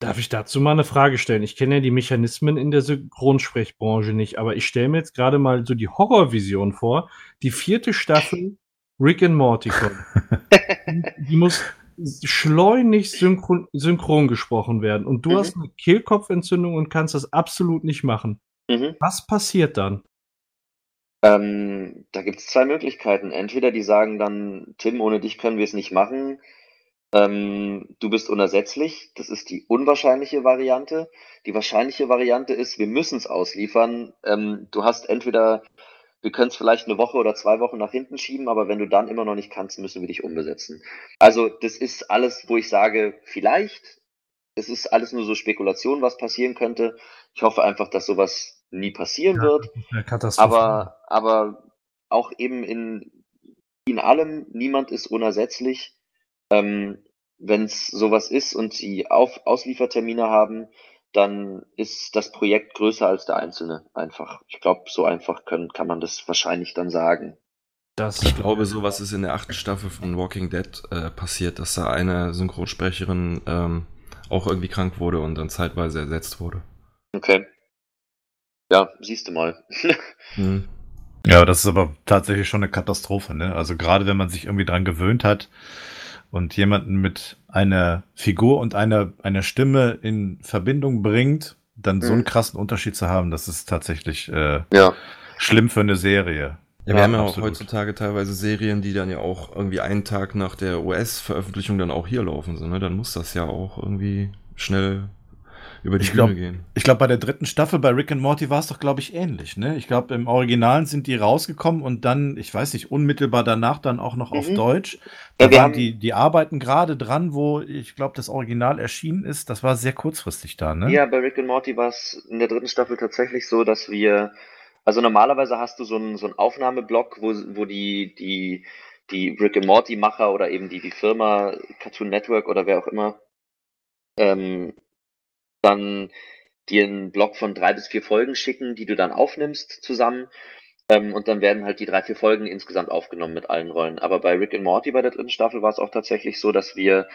Darf ich dazu mal eine Frage stellen? Ich kenne ja die Mechanismen in der Synchronsprechbranche nicht, aber ich stelle mir jetzt gerade mal so die Horrorvision vor. Die vierte Staffel Rick and Morty kommt. <laughs> Die- muss schleunigst synchron, synchron gesprochen werden und du Mhm. hast eine Kehlkopfentzündung und kannst das absolut nicht machen. Mhm. Was passiert dann? Ähm, da gibt es zwei Möglichkeiten. Entweder die sagen dann, Tim, ohne dich können wir es nicht machen. Ähm, du bist unersetzlich. Das ist die unwahrscheinliche Variante. Die wahrscheinliche Variante ist, wir müssen es ausliefern. Ähm, du hast entweder, wir können es vielleicht eine Woche oder zwei Wochen nach hinten schieben, aber wenn du dann immer noch nicht kannst, müssen wir dich umbesetzen. Also das ist alles, wo ich sage, vielleicht. Es ist alles nur so Spekulation, was passieren könnte. Ich hoffe einfach, dass sowas nie passieren Ja. wird. Aber, aber auch eben in, in allem, niemand ist unersetzlich. Ähm, Wenn es sowas ist und sie auf Ausliefertermine haben, dann ist das Projekt größer als der Einzelne. Einfach. Ich glaube, so einfach können, kann man das wahrscheinlich dann sagen. das, Ich glaube, sowas ist in der achten Staffel von Walking Dead äh, passiert, dass da eine Synchronsprecherin ähm, auch irgendwie krank wurde und dann zeitweise ersetzt wurde. Okay. Ja, siehst du mal. <laughs> Hm. Ja, das ist aber tatsächlich schon eine Katastrophe, ne? Also gerade wenn man sich irgendwie dran gewöhnt hat und jemanden mit einer Figur und einer, einer Stimme in Verbindung bringt, dann so einen Mhm. krassen Unterschied zu haben, das ist tatsächlich äh, ja. schlimm für eine Serie. Ja, wir Ja, haben ja auch absolut. heutzutage teilweise Serien, die dann ja auch irgendwie einen Tag nach der US-Veröffentlichung dann auch hier laufen. So, ne? Dann muss das ja auch irgendwie schnell über die Ich Bühne glaub- gehen. Ich glaube, bei der dritten Staffel bei Rick and Morty war es doch, glaube ich, ähnlich. Ne? Ich glaube, im Originalen sind die rausgekommen und dann, ich weiß nicht, unmittelbar danach dann auch noch auf Mhm. Deutsch. Ja, Da waren die, die arbeiten gerade dran, wo ich glaube, das Original erschienen ist. Das war sehr kurzfristig da, ne? Ja, bei Rick and Morty war es in der dritten Staffel tatsächlich so, dass wir, also normalerweise hast du so einen so einen Aufnahmeblock, wo, wo die, die, die Rick and Morty Macher oder eben die, die Firma Cartoon Network oder wer auch immer, ähm, dann dir einen Block von drei bis vier Folgen schicken, die du dann aufnimmst zusammen. Ähm, und dann werden halt die drei, vier Folgen insgesamt aufgenommen mit allen Rollen. Aber bei Rick and Morty bei der dritten Staffel war es auch tatsächlich so, dass wir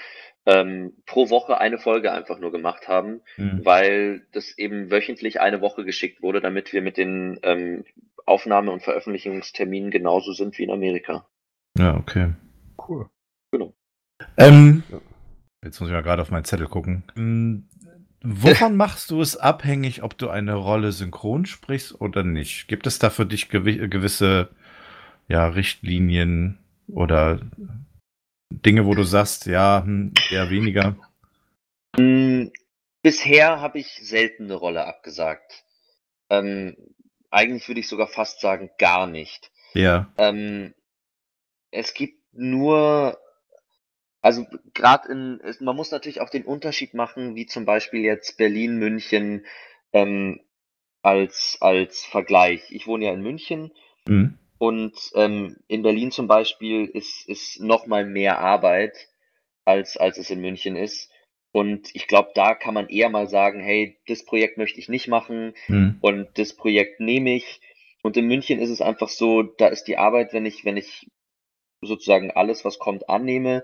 ähm, pro Woche eine Folge einfach nur gemacht haben Mhm. weil das eben wöchentlich eine Woche geschickt wurde, damit wir mit den ähm, Aufnahme- und Veröffentlichungsterminen genauso sind wie in Amerika. Ja, okay. cool. Ähm, Ja. Jetzt muss ich mal gerade auf meinen Zettel gucken. Hm, Wovon machst du es abhängig, ob du eine Rolle synchron sprichst oder nicht? Gibt es da für dich gewi gewisse ja, Richtlinien oder Dinge, wo du sagst, ja, hm, eher weniger? Mm, Bisher habe ich selten eine Rolle abgesagt. Ähm, eigentlich würde ich sogar fast sagen, gar nicht. Ja. Ähm, es gibt nur, also gerade in, man muss natürlich auch den Unterschied machen, wie zum Beispiel jetzt Berlin, München ähm, als, als Vergleich. Ich wohne ja in München Hm. und ähm, in Berlin zum Beispiel ist, ist noch mal mehr Arbeit, als, als es in München ist. Und ich glaube, da kann man eher mal sagen, hey, das Projekt möchte ich nicht machen Hm. und das Projekt nehme ich. Und in München ist es einfach so, da ist die Arbeit, wenn ich, wenn ich sozusagen alles, was kommt, annehme,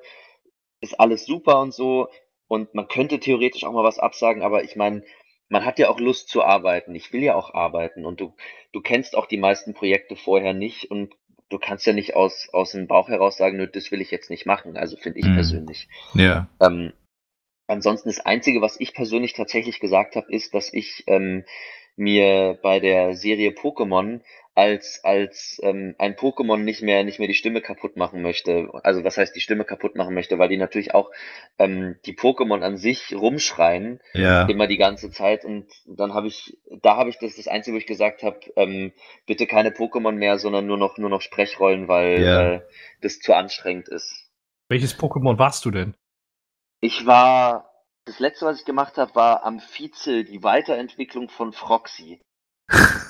ist alles super und so. und man könnte theoretisch auch mal was absagen, aber ich meine, man hat ja auch Lust zu arbeiten. Ich will ja auch arbeiten und du, du kennst auch die meisten Projekte vorher nicht und du kannst ja nicht aus, aus dem Bauch heraus sagen, nö, das will ich jetzt nicht machen. Also finde ich Mhm. persönlich. Ja. Ähm, ansonsten das Einzige, was ich persönlich tatsächlich gesagt habe, ist, dass ich ähm, mir bei der Serie Pokémon als als ähm, ein Pokémon nicht mehr nicht mehr die Stimme kaputt machen möchte. Also was heißt die Stimme kaputt machen möchte, weil die natürlich auch ähm, die Pokémon an sich rumschreien Ja. immer die ganze Zeit und dann habe ich da habe ich das das Einzige, wo ich gesagt habe, ähm, bitte keine Pokémon mehr, sondern nur noch nur noch Sprechrollen, weil Ja. äh, das zu anstrengend ist. Welches Pokémon warst du denn? Ich war, das letzte, was ich gemacht habe, war am Vize die Weiterentwicklung von Froxy. <laughs>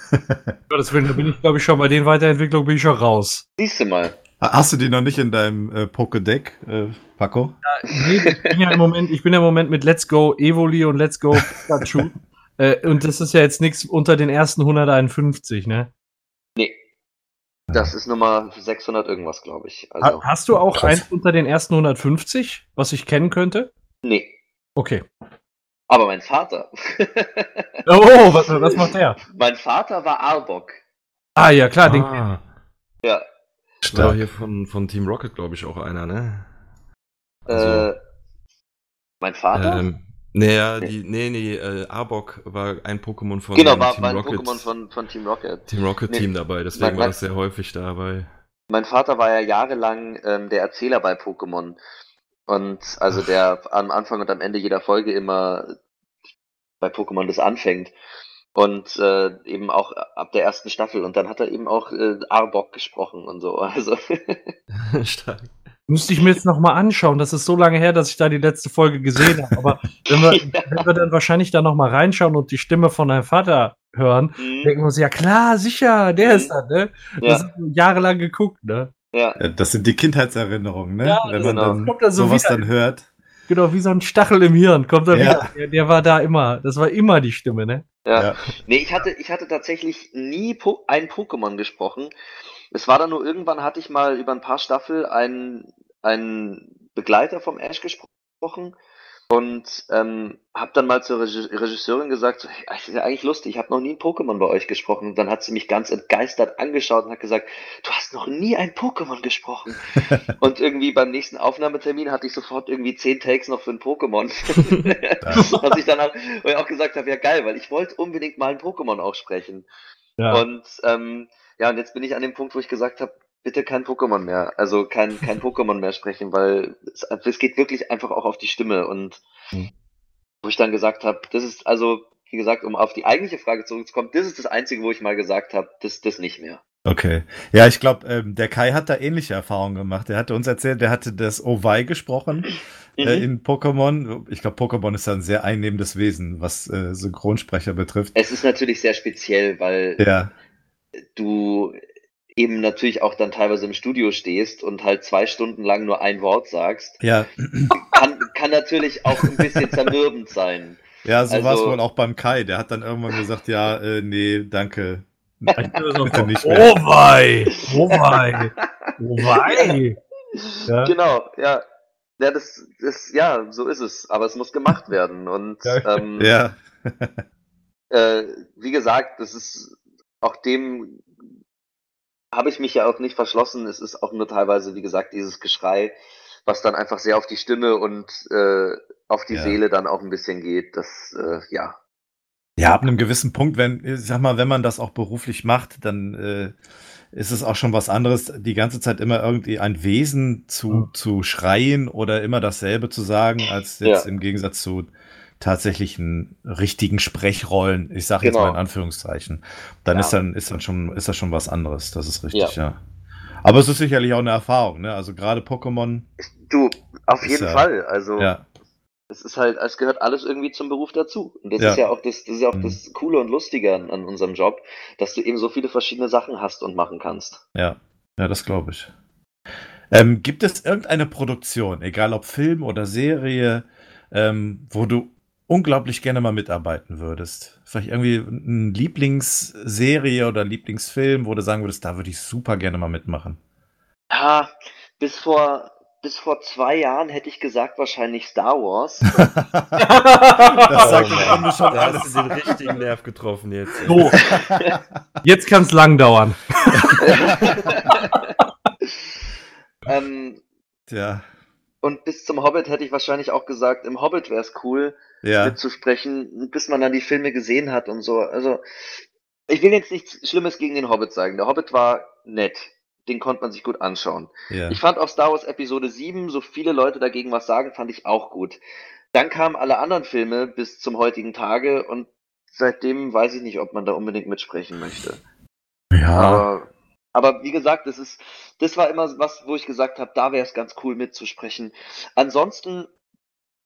Gottes Willen, da bin ich, glaube ich, schon bei den Weiterentwicklungen bin ich schon raus. Siehst du mal. Hast du die noch nicht in deinem äh, Pokédeck, äh, Paco? Nee, ich bin ja im Moment, ich bin ja im Moment mit Let's Go Evoli und Let's Go Pikachu. <laughs> äh, und das ist ja jetzt nichts unter den ersten 151, ne? Nee. Das ist Nummer 600 irgendwas, glaube ich. Ha Also, hast du auch Krass. eins unter den ersten 150, was ich kennen könnte? nee. Okay. Aber mein Vater. <laughs> Oh, was, was macht der? mein Vater war Arbok. Ah, ja, klar, den ah, Ja. war hier von, von Team Rocket, glaube ich, auch einer, ne? Äh, Also- mein Vater? Ähm, naja, Nee. die, nee, nee, äh, Arbok war ein Pokémon von genau, war, Team war ein Rocket, Pokémon von, von Team Rocket. Team Rocket Nee. Team dabei, deswegen Mein- war das sehr häufig dabei. Mein Vater war ja jahrelang ähm, der Erzähler bei Pokémon. Und also der am Anfang und am Ende jeder Folge immer bei Pokémon das anfängt. Und äh, eben auch ab der ersten Staffel. Und dann hat er eben auch äh, Arbok gesprochen und so. <laughs> Also <laughs> Stark. müsste ich mir jetzt nochmal anschauen. Das ist so lange her, dass ich da die letzte Folge gesehen habe. Aber wenn wir, <laughs> wenn wir dann wahrscheinlich da nochmal reinschauen und die Stimme von deinem Vater hören, mhm. denken wir uns, ja klar, sicher, der Mhm. ist das, ne? Das ja, ist jahrelang geguckt, ne? Ja, Ja, das sind die Kindheitserinnerungen, ne? Ja, Wenn man genau. dann Kommt dann so sowas wieder. dann hört. Genau, wie so ein Stachel im Hirn. Kommt er Ja. wieder. Der, der war da immer. Das war immer die Stimme, ne? ja. Ja. Nee, ich hatte, ich hatte tatsächlich nie po ein Pokémon gesprochen. Es war dann nur irgendwann hatte ich mal über ein paar Staffel einen, einen Begleiter vom Ash gesprochen und ähm, habe dann mal zur Regi Regisseurin gesagt, so, hey, das ist ja eigentlich lustig, ich habe noch nie ein Pokémon bei euch gesprochen. Und dann hat sie mich ganz entgeistert angeschaut und hat gesagt, du hast noch nie ein Pokémon gesprochen. <laughs> und irgendwie beim nächsten Aufnahmetermin hatte ich sofort irgendwie zehn Takes noch für ein Pokémon. <laughs> <laughs> Was ich dann auch, wo ich auch gesagt habe, ja geil, weil ich wollte unbedingt mal ein Pokémon auch sprechen. Ja. Und ähm, ja, und jetzt bin ich an dem Punkt, wo ich gesagt habe, bitte kein Pokémon mehr. Also kein, kein Pokémon mehr sprechen, weil es, es geht wirklich einfach auch auf die Stimme. Und Mhm. wo ich dann gesagt habe, das ist also, wie gesagt, um auf die eigentliche Frage zurückzukommen, das ist das Einzige, wo ich mal gesagt habe, das, das nicht mehr. Okay. Ja, ich glaube, ähm, der Kai hat da ähnliche Erfahrungen gemacht. Er hatte uns erzählt, der hatte das Owei gesprochen <clears throat> äh, Mhm. in Pokémon. Ich glaube, Pokémon ist ein sehr einnehmendes Wesen, was äh, Synchronsprecher betrifft. Es ist natürlich sehr speziell, weil Ja, du eben natürlich auch dann teilweise im Studio stehst und halt zwei Stunden lang nur ein Wort sagst. ja, Kann, kann natürlich auch ein bisschen <laughs> zermürbend sein. ja, so war es Also- wohl auch beim Kai. Der hat dann irgendwann gesagt, ja, äh, nee, danke. Also, Bitte nicht oh mehr. wei! Oh wei! Oh wei! <laughs> Ja. Genau, ja. Ja, das, das, ja, so ist es. Aber es muss gemacht werden. Und Ja. ähm, Ja, äh, wie gesagt, das ist auch dem habe ich mich ja auch nicht verschlossen. Es ist auch nur teilweise, wie gesagt, dieses Geschrei, was dann einfach sehr auf die Stimme und äh, auf die Ja. Seele dann auch ein bisschen geht. Das, äh, ja. Ja, ab einem gewissen Punkt, wenn, ich sag mal, wenn man das auch beruflich macht, dann äh, ist es auch schon was anderes, die ganze Zeit immer irgendwie ein Wesen zu, Mhm. zu schreien oder immer dasselbe zu sagen, als jetzt Ja. im Gegensatz zu tatsächlichen richtigen Sprechrollen, ich sage jetzt Genau. mal in Anführungszeichen. Dann Ja. ist dann, ist dann schon, ist das schon was anderes, das ist richtig, ja. Aber es ist sicherlich auch eine Erfahrung, ne? Also gerade Pokémon, Du, auf jeden ja- Fall. Also ja, es ist halt, es gehört alles irgendwie zum Beruf dazu. Und das Ja. ist ja auch das, das ist ja auch Mhm. das Coole und Lustige an, an unserem Job, dass du eben so viele verschiedene Sachen hast und machen kannst. Ja, ja, das glaube ich. Ähm, gibt es irgendeine Produktion, egal ob Film oder Serie, ähm, wo du unglaublich gerne mal mitarbeiten würdest? Vielleicht irgendwie eine Lieblingsserie oder Lieblingsfilm, wo du sagen würdest, da würde ich super gerne mal mitmachen. Ja, bis vor, bis vor zwei Jahren hätte ich gesagt wahrscheinlich Star Wars. <laughs> das sagt im Grunde schon da alles. hast du den richtigen Nerv getroffen jetzt. So. <laughs> Jetzt kann es lang dauern. <laughs> ähm, Tja, und bis zum Hobbit hätte ich wahrscheinlich auch gesagt, im Hobbit wäre es cool, ja. mitzusprechen, bis man dann die Filme gesehen hat und so. Also, ich will jetzt nichts Schlimmes gegen den Hobbit sagen. Der Hobbit war nett. Den konnte man sich gut anschauen. ja. Ich fand auch Star Wars Episode 7, so viele Leute dagegen was sagen, fand ich auch gut. Dann kamen alle anderen Filme bis zum heutigen Tage und seitdem weiß ich nicht, ob man da unbedingt mitsprechen möchte. ja. Aber, aber wie gesagt, das ist, das war immer was, wo ich gesagt habe, da wäre es ganz cool mitzusprechen. Ansonsten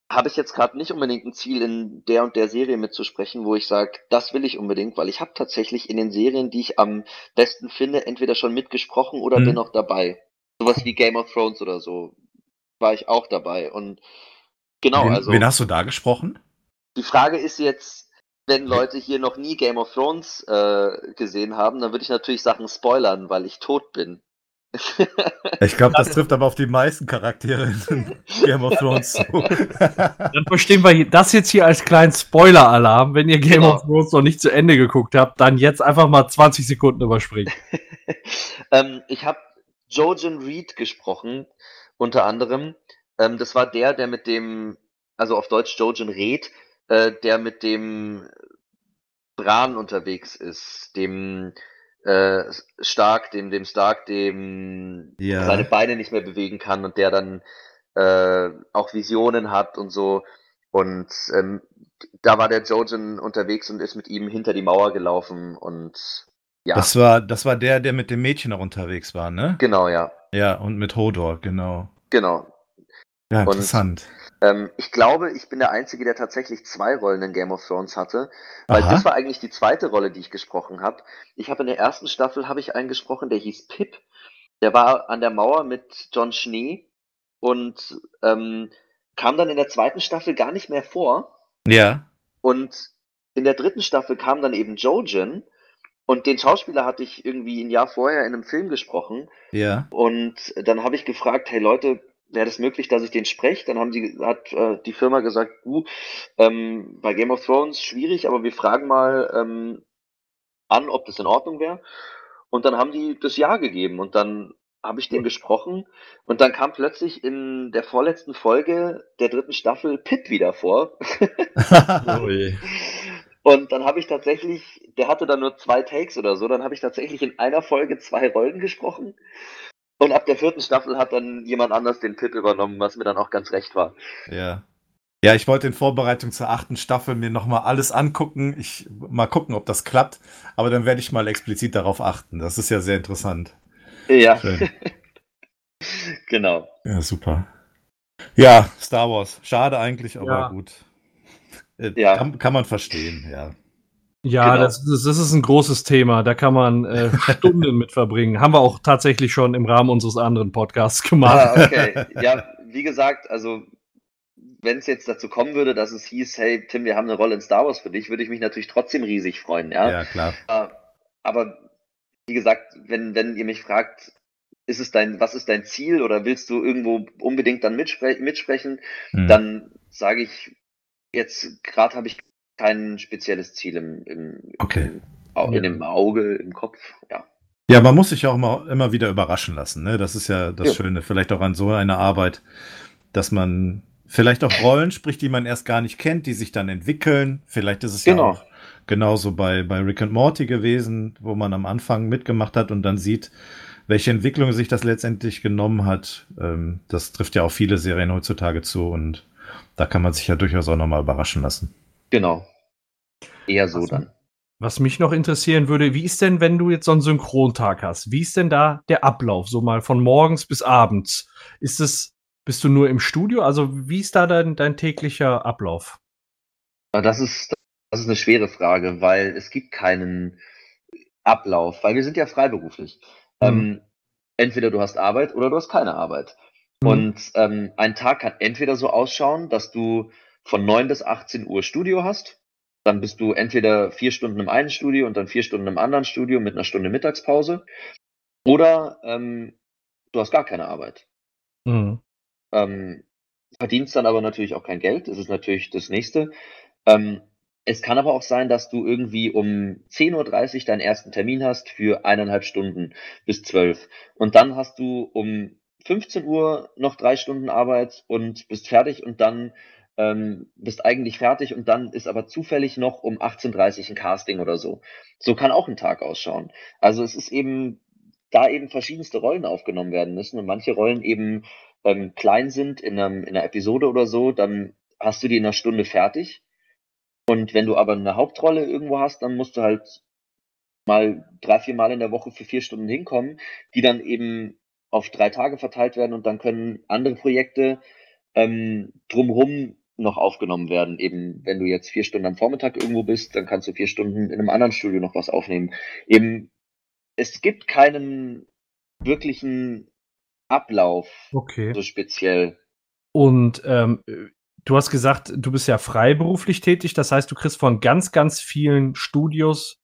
habe ich jetzt gerade nicht unbedingt ein Ziel, in der und der Serie mitzusprechen, wo ich sage, das will ich unbedingt, weil ich habe tatsächlich in den Serien, die ich am besten finde, entweder schon mitgesprochen oder Mhm. bin noch dabei. Sowas wie Game of Thrones oder so war ich auch dabei. Und genau, wen, also wen hast du da gesprochen? die Frage ist jetzt, wenn Leute hier noch nie Game of Thrones äh, gesehen haben, dann würde ich natürlich Sachen spoilern, weil ich tot bin. Ich glaube, das trifft aber auf die meisten Charaktere in <laughs> Game of Thrones zu. Dann verstehen wir das jetzt hier als kleinen Spoiler-Alarm. Wenn ihr Game Genau. of Thrones noch nicht zu Ende geguckt habt, dann jetzt einfach mal 20 Sekunden überspringen. <laughs> ähm, ich habe Jojen Reed gesprochen, unter anderem. Ähm, das war der, der mit dem, also auf Deutsch Jojen Reed, äh, der mit dem Bran unterwegs ist, dem äh, Stark, dem, dem Stark, dem Ja. seine Beine nicht mehr bewegen kann und der dann äh, auch Visionen hat und so. Und ähm, da war der Jojen unterwegs und ist mit ihm hinter die Mauer gelaufen und ja, Das war, das war der, der mit dem Mädchen noch unterwegs war, ne? genau, ja, Ja, und mit Hodor, genau. genau. Ja, Und- interessant. Ähm, ich glaube, ich bin der Einzige, der tatsächlich zwei Rollen in Game of Thrones hatte, weil Aha. das war eigentlich die zweite Rolle, die ich gesprochen habe. Ich habe in der ersten Staffel habe ich einen gesprochen, der hieß Pip. Der war an der Mauer mit John Schnee und ähm, kam dann in der zweiten Staffel gar nicht mehr vor. Ja. Und in der dritten Staffel kam dann eben Jojen und den Schauspieler hatte ich irgendwie ein Jahr vorher in einem Film gesprochen. Ja. Und dann habe ich gefragt, hey Leute, wäre das möglich, dass ich den spreche? Dann haben die, hat äh, die Firma gesagt, du, ähm, bei Game of Thrones schwierig, aber wir fragen mal ähm, an, ob das in Ordnung wäre. Und dann haben die das Ja gegeben und dann habe ich den gesprochen und dann kam plötzlich in der vorletzten Folge der dritten Staffel Pitt wieder vor. <laughs> Oh. Und dann habe ich tatsächlich, der hatte dann nur zwei Takes oder so, dann habe ich tatsächlich in einer Folge zwei Rollen gesprochen. Und ab der vierten Staffel hat dann jemand anders den Pip übernommen, was mir dann auch ganz recht war. ja. Ja, ich wollte in Vorbereitung zur achten Staffel mir nochmal alles angucken. Ich mal gucken, ob das klappt. Aber dann werde ich mal explizit darauf achten. Das ist ja sehr interessant. Ja, <laughs> genau. Ja, super. Ja, Star Wars. Schade eigentlich, aber Ja. gut. Äh, Ja. Kann, kann man verstehen, ja. Ja, Genau. das, das, das ist ein großes Thema. Da kann man äh, <laughs> Stunden mit verbringen. Haben wir auch tatsächlich schon im Rahmen unseres anderen Podcasts gemacht. Ah, okay. <laughs> Ja, wie gesagt, also wenn es jetzt dazu kommen würde, dass es hieß, hey Tim, wir haben eine Rolle in Star Wars für dich, würde ich mich natürlich trotzdem riesig freuen, ja. Ja, klar. Äh, Aber wie gesagt, wenn, wenn ihr mich fragt, ist es dein, was ist dein Ziel oder willst du irgendwo unbedingt dann mitspre mitsprechen, Hm. dann sage ich jetzt gerade habe ich kein spezielles Ziel im, im, Okay. im, in dem Auge, im Kopf, ja. Ja, man muss sich auch immer, immer wieder überraschen lassen. Ne? Das ist ja das Ja. Schöne, vielleicht auch an so einer Arbeit, dass man vielleicht auch Rollen spricht, die man erst gar nicht kennt, die sich dann entwickeln. Vielleicht ist es ja Genau. auch genauso bei, bei Rick and Morty gewesen, wo man am Anfang mitgemacht hat und dann sieht, welche Entwicklung sich das letztendlich genommen hat. Ähm, das trifft ja auch viele Serien heutzutage zu und da kann man sich ja durchaus auch nochmal überraschen lassen. Genau. Eher so Ach so. dann. Was mich noch interessieren würde, wie ist denn, wenn du jetzt so einen Synchrontag hast? Wie ist denn da der Ablauf, so mal von morgens bis abends? Ist es, bist du nur im Studio? Also wie ist da dein, dein täglicher Ablauf? Das ist, das ist eine schwere Frage, weil es gibt keinen Ablauf, weil wir sind ja freiberuflich. Mhm. Ähm, entweder du hast Arbeit oder du hast keine Arbeit. Mhm. Und ähm, ein Tag kann entweder so ausschauen, dass du von 9 bis 18 Uhr Studio hast. Dann bist du entweder vier Stunden im einen Studio und dann vier Stunden im anderen Studio mit einer Stunde Mittagspause. Oder ähm, du hast gar keine Arbeit. Mhm. ähm, verdienst dann aber natürlich auch kein Geld. Das ist natürlich das nächste. Ähm, es kann aber auch sein, dass du irgendwie um 10.30 Uhr deinen ersten Termin hast für eineinhalb Stunden bis zwölf. Und dann hast du um 15 Uhr noch drei Stunden Arbeit und bist fertig und dann ähm, bist eigentlich fertig und dann ist aber zufällig noch um 18.30 Uhr ein Casting oder so. So kann auch ein Tag ausschauen. Also es ist eben, da eben verschiedenste Rollen aufgenommen werden müssen und manche Rollen eben ähm, klein sind in, einem, in einer Episode oder so, dann hast du die in einer Stunde fertig. Und wenn du aber eine Hauptrolle irgendwo hast, dann musst du halt mal drei, vier Mal in der Woche für vier Stunden hinkommen, die dann eben auf drei Tage verteilt werden und dann können andere Projekte ähm, drumherum noch aufgenommen werden. Eben, wenn du jetzt vier Stunden am Vormittag irgendwo bist, dann kannst du vier Stunden in einem anderen Studio noch was aufnehmen. Eben, es gibt keinen wirklichen Ablauf Okay. so speziell. Und ähm, du hast gesagt, du bist ja freiberuflich tätig. Das heißt, du kriegst von ganz, ganz vielen Studios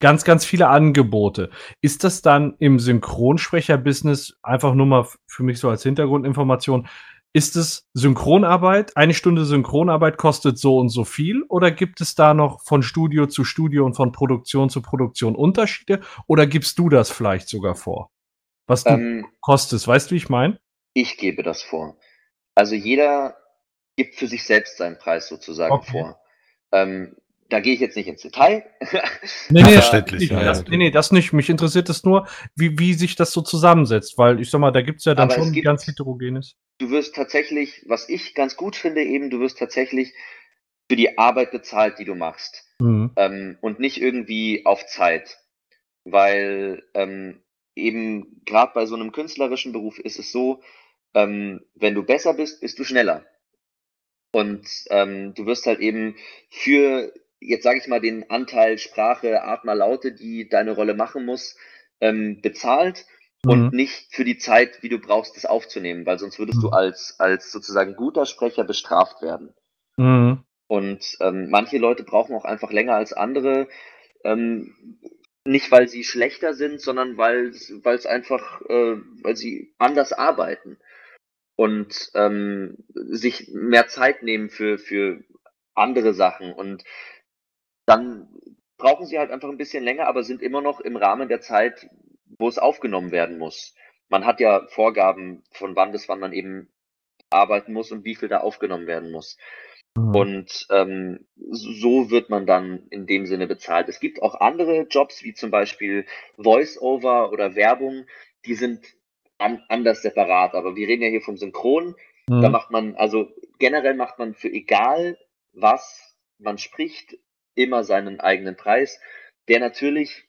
ganz, ganz viele Angebote. Ist das dann im Synchronsprecher-Business einfach nur mal für mich so als Hintergrundinformation? Ist es Synchronarbeit? Eine Stunde Synchronarbeit kostet so und so viel? Oder gibt es da noch von Studio zu Studio und von Produktion zu Produktion Unterschiede? Oder gibst du das vielleicht sogar vor? Was du Ähm, kostest, weißt du, wie ich meine? ich gebe das vor. Also jeder gibt für sich selbst seinen Preis sozusagen Okay. vor. Ähm, da gehe ich jetzt nicht ins Detail. <laughs> Nee, nee, Verständlich, das, ja, das, ja. nee, nee, das nicht. Mich interessiert es nur, wie, wie sich das so zusammensetzt, weil ich sag mal, da gibt's ja dann Aber es schon gibt- ganz heterogenes. Du wirst tatsächlich, was ich ganz gut finde, eben, du wirst tatsächlich für die Arbeit bezahlt, die du machst. Mhm. ähm, und nicht irgendwie auf Zeit. Weil ähm, eben gerade bei so einem künstlerischen Beruf ist es so, ähm, wenn du besser bist, bist du schneller. Und ähm, du wirst halt eben für, jetzt sage ich mal, den Anteil Sprache, Atma, Laute, die deine Rolle machen muss, ähm, bezahlt und Mhm. nicht für die Zeit, wie du brauchst, das aufzunehmen, weil sonst würdest du Mhm. als, als sozusagen guter Sprecher bestraft werden. Mhm. Und ähm, manche Leute brauchen auch einfach länger als andere. Ähm, nicht, weil sie schlechter sind, sondern weil weil es einfach, äh, weil sie anders arbeiten und ähm, sich mehr Zeit nehmen für, für andere Sachen. Und dann brauchen sie halt einfach ein bisschen länger, aber sind immer noch im Rahmen der Zeit, wo es aufgenommen werden muss. Man hat ja Vorgaben, von wann bis wann man eben arbeiten muss und wie viel da aufgenommen werden muss. Mhm. Und ähm, so wird man dann in dem Sinne bezahlt. Es gibt auch andere Jobs, wie zum Beispiel Voice-Over oder Werbung, die sind an, anders separat. Aber wir reden ja hier vom Synchron. Da Mhm. macht man, also generell macht man für egal was man spricht, immer seinen eigenen Preis, der natürlich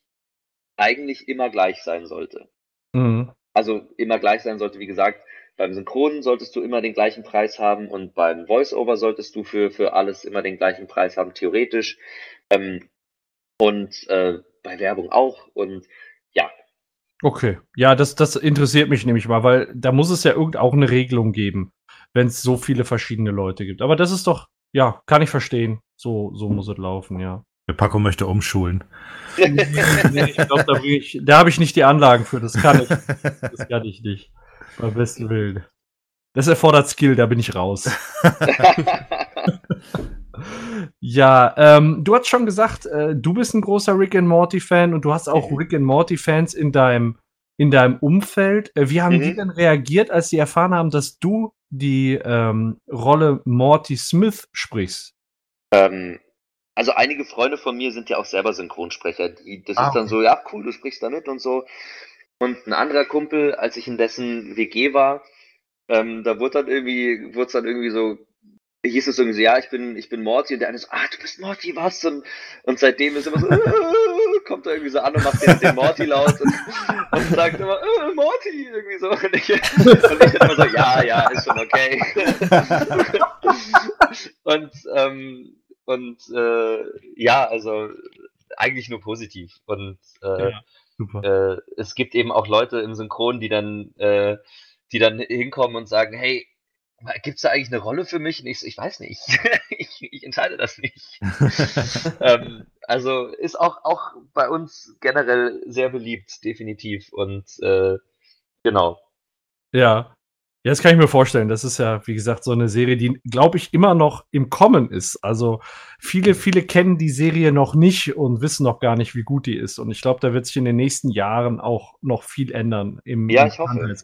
eigentlich immer gleich sein sollte. Mhm. Also immer gleich sein sollte, wie gesagt, beim Synchronen solltest du immer den gleichen Preis haben und beim Voice-Over solltest du für, für alles immer den gleichen Preis haben, theoretisch. Ähm, und äh, bei Werbung auch. Und ja, Okay. Ja, das, das interessiert mich nämlich mal, weil da muss es ja irgend auch eine Regelung geben, wenn es so viele verschiedene Leute gibt. Aber das ist doch, ja, kann ich verstehen. So, so muss es laufen, ja. Der Paco möchte umschulen. <laughs> Nee, ich glaube, da, da habe ich nicht die Anlagen für. Das kann ich. Das kann ich nicht. Beim besten Willen. Das erfordert Skill, da bin ich raus. <laughs> Ja, ähm, du hast schon gesagt, äh, du bist ein großer Rick and Morty Fan und du hast auch Mhm. Rick and Morty Fans in deinem in deinem Umfeld. Äh, wie haben die Mhm. denn reagiert, als sie erfahren haben, dass du die ähm, Rolle Morty Smith sprichst? ähm, also einige Freunde von mir sind ja auch selber Synchronsprecher. Die, das Ah, ist dann okay. so, ja, cool, du sprichst da mit und so. Und ein anderer Kumpel, als ich in dessen WG war, ähm, da wurde dann irgendwie, wurde es dann irgendwie so, hieß es irgendwie so, ja, ich bin, ich bin Morty und der eine so, ah, du bist Morty, was? Und, und seitdem ist immer so, äh, kommt er irgendwie so an und macht den, den Morty laut und, und sagt immer, äh, Morty, irgendwie so. Und ich, und ich immer so, ja, ja, ist schon okay. <laughs> und, ähm, und äh, ja, also eigentlich nur positiv. Und äh, Ja, super. äh, es gibt eben auch Leute im Synchron, die dann, äh, die dann hinkommen und sagen, hey, gibt's da eigentlich eine Rolle für mich? Und ich, ich weiß nicht. <laughs> ich, ich entscheide das nicht. <laughs> ähm, also ist auch, auch bei uns generell sehr beliebt, definitiv. Und äh, genau. Ja. Ja, das kann ich mir vorstellen. Das ist ja, wie gesagt, so eine Serie, die, glaube ich, immer noch im Kommen ist. Also viele, viele kennen die Serie noch nicht und wissen noch gar nicht, wie gut die ist. Und ich glaube, da wird sich in den nächsten Jahren auch noch viel ändern im, Ja, ich hoffe.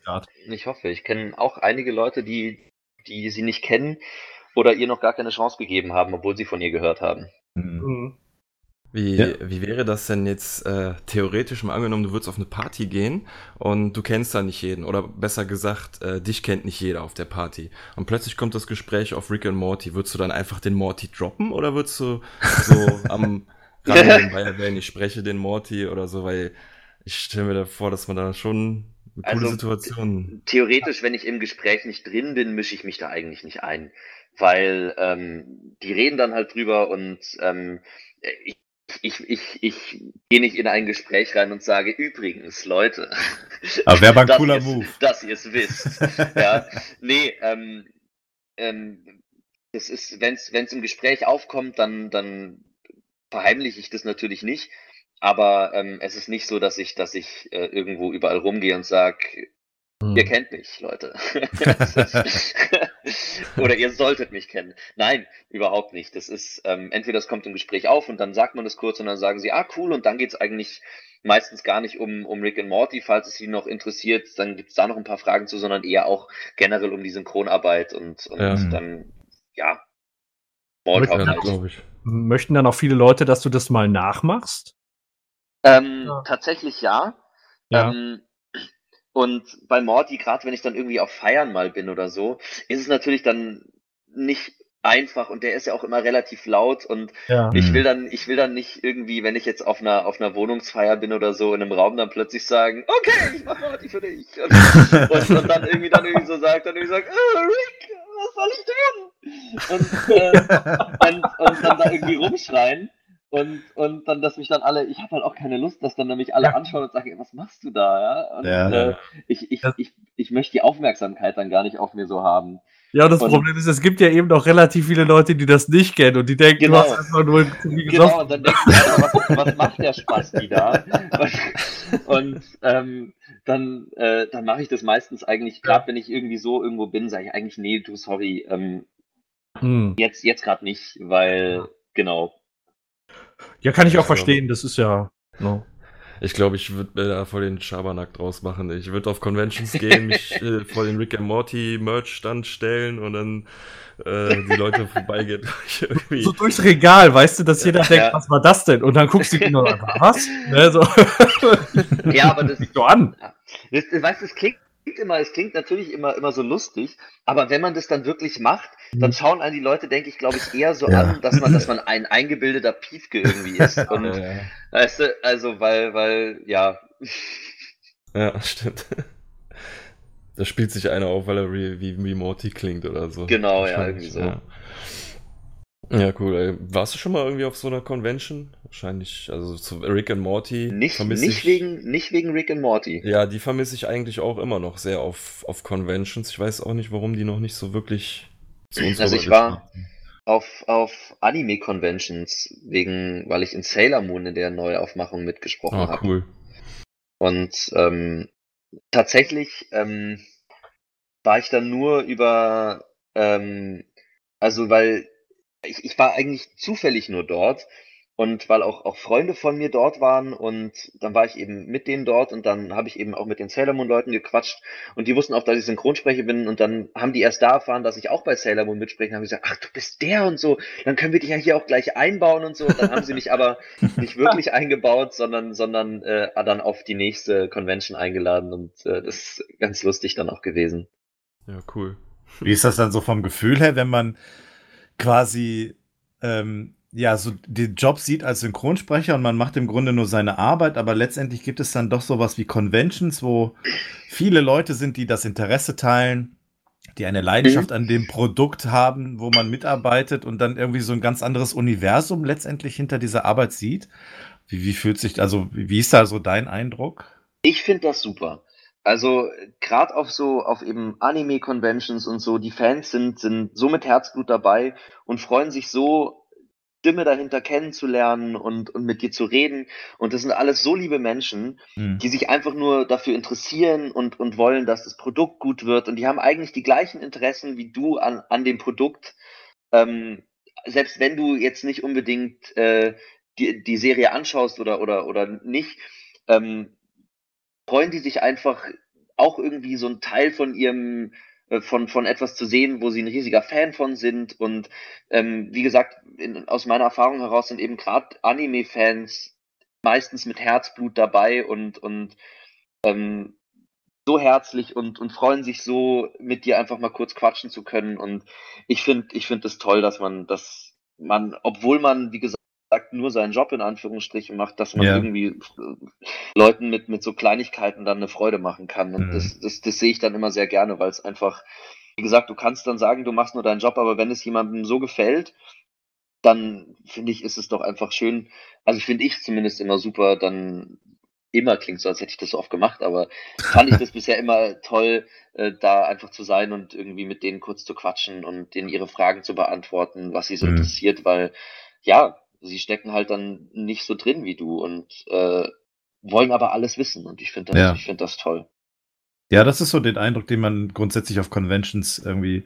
Ich hoffe. Ich kenne auch einige Leute, die, die sie nicht kennen oder ihr noch gar keine Chance gegeben haben, obwohl sie von ihr gehört haben. Mhm. Wie, Ja. wie wäre das denn jetzt äh, theoretisch mal angenommen, du würdest auf eine Party gehen und du kennst da nicht jeden oder besser gesagt, äh, dich kennt nicht jeder auf der Party und plötzlich kommt das Gespräch auf Rick und Morty. Würdest du dann einfach den Morty droppen oder würdest du so <laughs> am Rand erwähnen, ich spreche den Morty oder so, weil ich stelle mir da vor, dass man da schon eine coole Also, Situation. Theoretisch, wenn ich im Gespräch nicht drin bin, mische ich mich da eigentlich nicht ein, weil ähm, die reden dann halt drüber und ähm, ich, ich, ich, ich gehe nicht in ein Gespräch rein und sage, übrigens, Leute, Aber wäre mal ein dass cooler Move. dass ihr es wisst. <laughs> ja, nee, ähm, ähm, das ist, wenn es im Gespräch aufkommt, dann, dann verheimliche ich das natürlich nicht. Aber ähm, es ist nicht so, dass ich, dass ich äh, irgendwo überall rumgehe und sag, Mhm. ihr kennt mich, Leute. <laughs> <laughs> <laughs> Oder ihr solltet mich kennen. Nein, überhaupt nicht. Das ist, ähm, entweder es kommt im Gespräch auf und dann sagt man das kurz und dann sagen sie, ah, cool, und dann geht's eigentlich meistens gar nicht um, um Rick and Morty, falls es sie noch interessiert, dann gibt's da noch ein paar Fragen zu, sondern eher auch generell um die Synchronarbeit und, und Ja. dann, ja, Smalltalk halt. glaube ich. Möchten dann auch viele Leute, dass du das mal nachmachst? Ähm, Ja. Tatsächlich ja. Ja. Ähm, und bei Morty, gerade wenn ich dann irgendwie auf Feiern mal bin oder so, ist es natürlich dann nicht einfach und der ist ja auch immer relativ laut und ja. ich Mhm. will dann, ich will dann nicht irgendwie, wenn ich jetzt auf einer, auf einer Wohnungsfeier bin oder so in einem Raum, dann plötzlich sagen, okay, ich mach Morty für dich. Und, und, und dann irgendwie dann irgendwie so sagt, dann irgendwie sagt, oh, Rick, was soll ich tun? Und, äh, <laughs> und, und dann da irgendwie rumschreien. Und, und dann, dass mich dann alle, ich habe halt auch keine Lust, dass dann nämlich alle anschauen und sagen, ey, was machst du da, ja? Und Ja. äh, ich, ich, ich, ich möchte die Aufmerksamkeit dann gar nicht auf mir so haben. Ja, das Und- Problem ist, es gibt ja eben noch relativ viele Leute, die das nicht kennen und die denken, Genau. du hast einfach nur Genau, gesoffen. und dann denkst du, was, was macht der Spasti da? Und ähm, dann, äh, dann mache ich das meistens eigentlich, gerade wenn ich irgendwie so irgendwo bin, sage ich eigentlich, nee, du, sorry, ähm, Hm. jetzt, jetzt gerade nicht, weil, genau. Ja, kann ich auch verstehen, das ist ja. No. Ich glaube, ich würde mir da voll den Schabernack draus machen. Ich würde auf Conventions gehen, mich <laughs> äh, vor den Rick and Morty Merch-Stand stellen und dann äh, die Leute <laughs> vorbeigehen. <laughs> So durchs Regal, weißt du, dass jeder Ja. denkt, was war das denn? Und dann guckst du ihn und was? Ne, so. Ja, aber das, so an. das, das weißt du, es klingt immer, es klingt natürlich immer, immer so lustig, aber wenn man das dann wirklich macht, dann Mhm. schauen einen die Leute, denke ich, glaube ich, eher so Ja. an, dass man, dass man <laughs> ein eingebildeter Piefke irgendwie ist. <laughs> Und, äh, weißt du, also, weil, weil, ja, <laughs> ja, stimmt. Da spielt sich einer auf, weil er wie, wie, wie Morty klingt oder so. Genau, ja, irgendwie so. Ja. Ja, cool. Ey. Warst du schon mal irgendwie auf so einer Convention? Wahrscheinlich, also zu Rick and Morty. Nicht, nicht, ich- wegen, nicht wegen Rick and Morty. Ja, die vermisse ich eigentlich auch immer noch sehr auf, auf Conventions. Ich weiß auch nicht, warum die noch nicht so wirklich zu uns Also ich sind. Auf, auf Anime-Conventions, wegen, weil ich in Sailor Moon in der Neuaufmachung mitgesprochen Ah, habe. cool. Und ähm, tatsächlich ähm, war ich dann nur über, ähm, also weil ich, ich war eigentlich zufällig nur dort und weil auch, auch Freunde von mir dort waren und dann war ich eben mit denen dort und dann habe ich eben auch mit den Sailor Moon Leuten gequatscht und die wussten auch, dass ich Synchronsprecher bin und dann haben die erst da erfahren, dass ich auch bei Sailor Moon mitspreche und haben gesagt, ach du bist der und so, dann können wir dich ja hier auch gleich einbauen und so. Und dann haben sie mich aber <laughs> nicht wirklich eingebaut, sondern sondern äh, dann auf die nächste Convention eingeladen und äh, das ist ganz lustig dann auch gewesen. Ja, cool. Wie ist das dann so vom Gefühl her, wenn man quasi ähm, ja so den Job sieht als Synchronsprecher und man macht im Grunde nur seine Arbeit, aber letztendlich gibt es dann doch sowas wie Conventions, wo viele Leute sind, die das Interesse teilen, die eine Leidenschaft an dem Produkt haben, wo man mitarbeitet und dann irgendwie so ein ganz anderes Universum letztendlich hinter dieser Arbeit sieht. Wie, wie fühlt sich, also wie ist da so dein Eindruck? Ich finde das super. Also gerade auf so auf eben Anime Conventions und so, die Fans sind sind so mit Herzblut dabei und freuen sich so Stimme dahinter kennenzulernen und, und mit dir zu reden. Und das sind alles so liebe Menschen, Mhm. die sich einfach nur dafür interessieren und, und wollen, dass das Produkt gut wird. Und die haben eigentlich die gleichen Interessen wie du an, an dem Produkt. Ähm, selbst wenn du jetzt nicht unbedingt äh, die, die Serie anschaust oder, oder, oder nicht, ähm, freuen die sich einfach auch irgendwie so ein Teil von ihrem äh, von, von etwas zu sehen, wo sie ein riesiger Fan von sind. Und ähm, wie gesagt, in, aus meiner Erfahrung heraus sind eben gerade Anime-Fans meistens mit Herzblut dabei und, und ähm, so herzlich und, und freuen sich so, mit dir einfach mal kurz quatschen zu können. Und ich finde ich finde es toll, dass man, dass man, obwohl man, wie gesagt, nur seinen Job in Anführungsstrichen macht, dass man Ja. irgendwie äh, Leuten mit, mit so Kleinigkeiten dann eine Freude machen kann. Und Mhm. das, das, das sehe ich dann immer sehr gerne, weil es einfach, wie gesagt, du kannst dann sagen, du machst nur deinen Job, aber wenn es jemandem so gefällt, dann finde ich, ist es doch einfach schön, also finde ich zumindest immer super, dann immer klingt so, als hätte ich das so oft gemacht, aber <laughs> fand ich das bisher immer toll, äh, da einfach zu sein und irgendwie mit denen kurz zu quatschen und denen ihre Fragen zu beantworten, was sie so Mhm. interessiert, weil ja, sie stecken halt dann nicht so drin wie du und äh, wollen aber alles wissen und ich finde das, Ja. ich finde das toll. Ja, das ist so den Eindruck, den man grundsätzlich auf Conventions irgendwie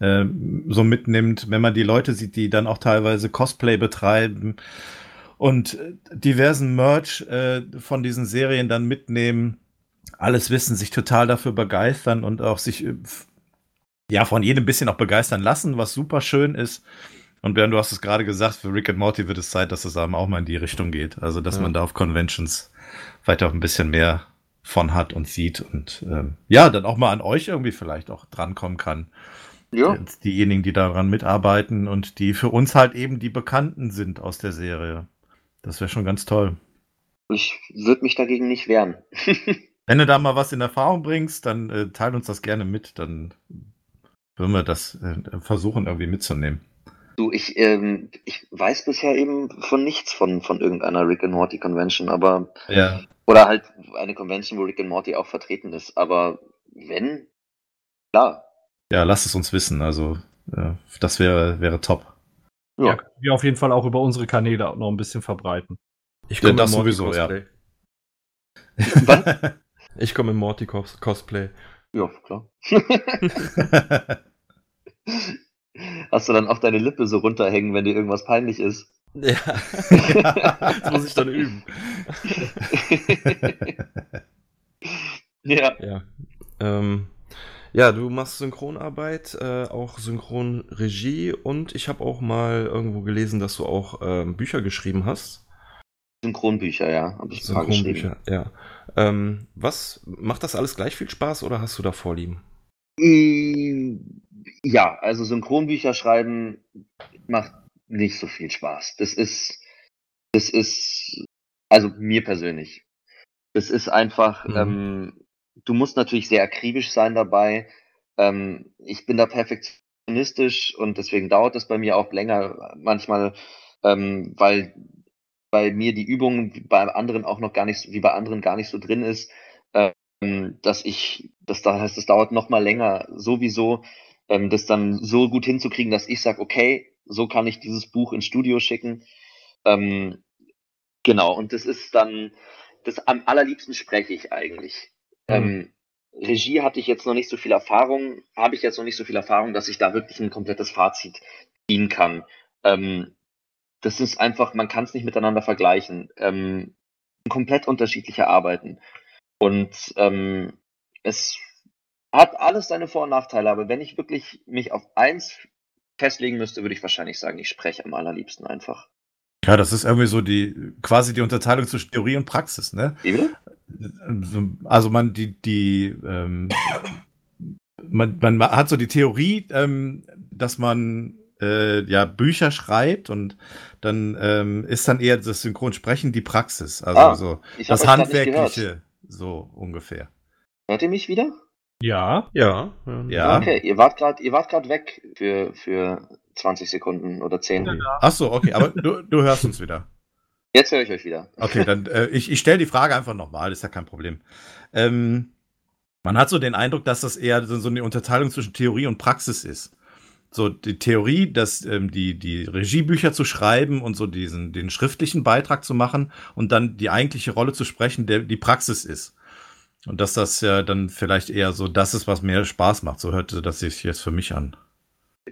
äh, so mitnimmt, wenn man die Leute sieht, die dann auch teilweise Cosplay betreiben und diversen Merch äh, von diesen Serien dann mitnehmen, alles wissen, sich total dafür begeistern und auch sich äh, ja von jedem ein bisschen auch begeistern lassen, was super schön ist. Und Bernd, du hast es gerade gesagt, für Rick and Morty wird es Zeit, dass es eben auch mal in die Richtung geht. Also, dass Ja. man da auf Conventions vielleicht auch ein bisschen mehr von hat und sieht und ähm, ja, dann auch mal an euch irgendwie vielleicht auch drankommen kann. Ja, Diejenigen, die daran mitarbeiten und die für uns halt eben die Bekannten sind aus der Serie. Das wäre schon ganz toll. ich würde mich dagegen nicht wehren. <laughs> Wenn du da mal was in Erfahrung bringst, dann äh, teil uns das gerne mit. Dann würden wir das äh, versuchen irgendwie mitzunehmen. Du, ich, ähm, ich weiß bisher eben von nichts von, von irgendeiner Rick and Morty Convention, aber Ja. Oder halt eine Convention, wo Rick and Morty auch vertreten ist. Aber wenn, klar. Ja, lasst es uns wissen. Also, äh, das wäre, wäre top. Ja, können wir auf jeden Fall auch über unsere Kanäle noch ein bisschen verbreiten. Ich Ja, komme das im Morty sowieso, ja. Cosplay. Wann? <laughs> Ich komme im Morty Cos Cosplay. ja, klar. <laughs> <laughs> Hast du dann auch deine Lippe so runterhängen, wenn dir irgendwas peinlich ist? Ja. <laughs> das muss ich dann üben. <laughs> ja. Ja. Ähm, ja, du machst Synchronarbeit, äh, auch Synchronregie und ich habe auch mal irgendwo gelesen, dass du auch ähm, Bücher geschrieben hast. Synchronbücher, ja, habe ich. Synchronbücher, ja. Ähm, was macht das alles gleich viel Spaß oder hast du da Vorlieben? Mm, Ja, also Synchronbücher schreiben macht nicht so viel Spaß. Das ist, das ist, also mir persönlich. Das ist einfach, Mhm. ähm, du musst natürlich sehr akribisch sein dabei. Ähm, ich bin da perfektionistisch und deswegen dauert es bei mir auch länger manchmal, ähm, weil bei mir die Übung bei anderen auch noch gar nicht, wie bei anderen gar nicht so drin ist, ähm, dass ich, das da heißt, es dauert noch mal länger sowieso, ähm, das dann so gut hinzukriegen, dass ich sage, okay, so kann ich dieses Buch ins Studio schicken. Ähm, genau, und das ist dann, das am allerliebsten spreche ich eigentlich. Ähm, Regie hatte ich jetzt noch nicht so viel Erfahrung, habe ich jetzt noch nicht so viel Erfahrung, dass ich da wirklich ein komplettes Fazit ziehen kann. Ähm, das ist einfach, man kann es nicht miteinander vergleichen. Ähm, komplett unterschiedliche Arbeiten. Und ähm, es hat alles seine Vor- und Nachteile, aber wenn ich wirklich mich auf eins festlegen müsste, würde ich wahrscheinlich sagen, ich spreche am allerliebsten einfach. Ja, das ist irgendwie so die, quasi die Unterteilung zwischen Theorie und Praxis, ne? Wie bitte? Also man, die, die, ähm, man, man hat so die Theorie, ähm, dass man äh, ja Bücher schreibt und dann ähm, ist dann eher das Synchronsprechen die Praxis, also Ah, so das. Handwerkliche, so ungefähr. Hört ihr mich wieder? Ja, Ja. Ja. Okay, ihr wart gerade, ihr wart gerade weg für, für 20 Sekunden oder 10. Ach so, okay, aber du, du hörst uns wieder. Jetzt höre ich euch wieder. Okay, dann äh, ich, ich stelle die Frage einfach nochmal, ist ja kein Problem. Ähm, man hat so den Eindruck, dass das eher so, so eine Unterteilung zwischen Theorie und Praxis ist. so die Theorie, dass ähm, die, die Regiebücher zu schreiben und so diesen, den schriftlichen Beitrag zu machen und dann die eigentliche Rolle zu sprechen, der die Praxis ist. Und dass das ja dann vielleicht eher so das ist, was mir Spaß macht. So hörte das sich jetzt für mich an.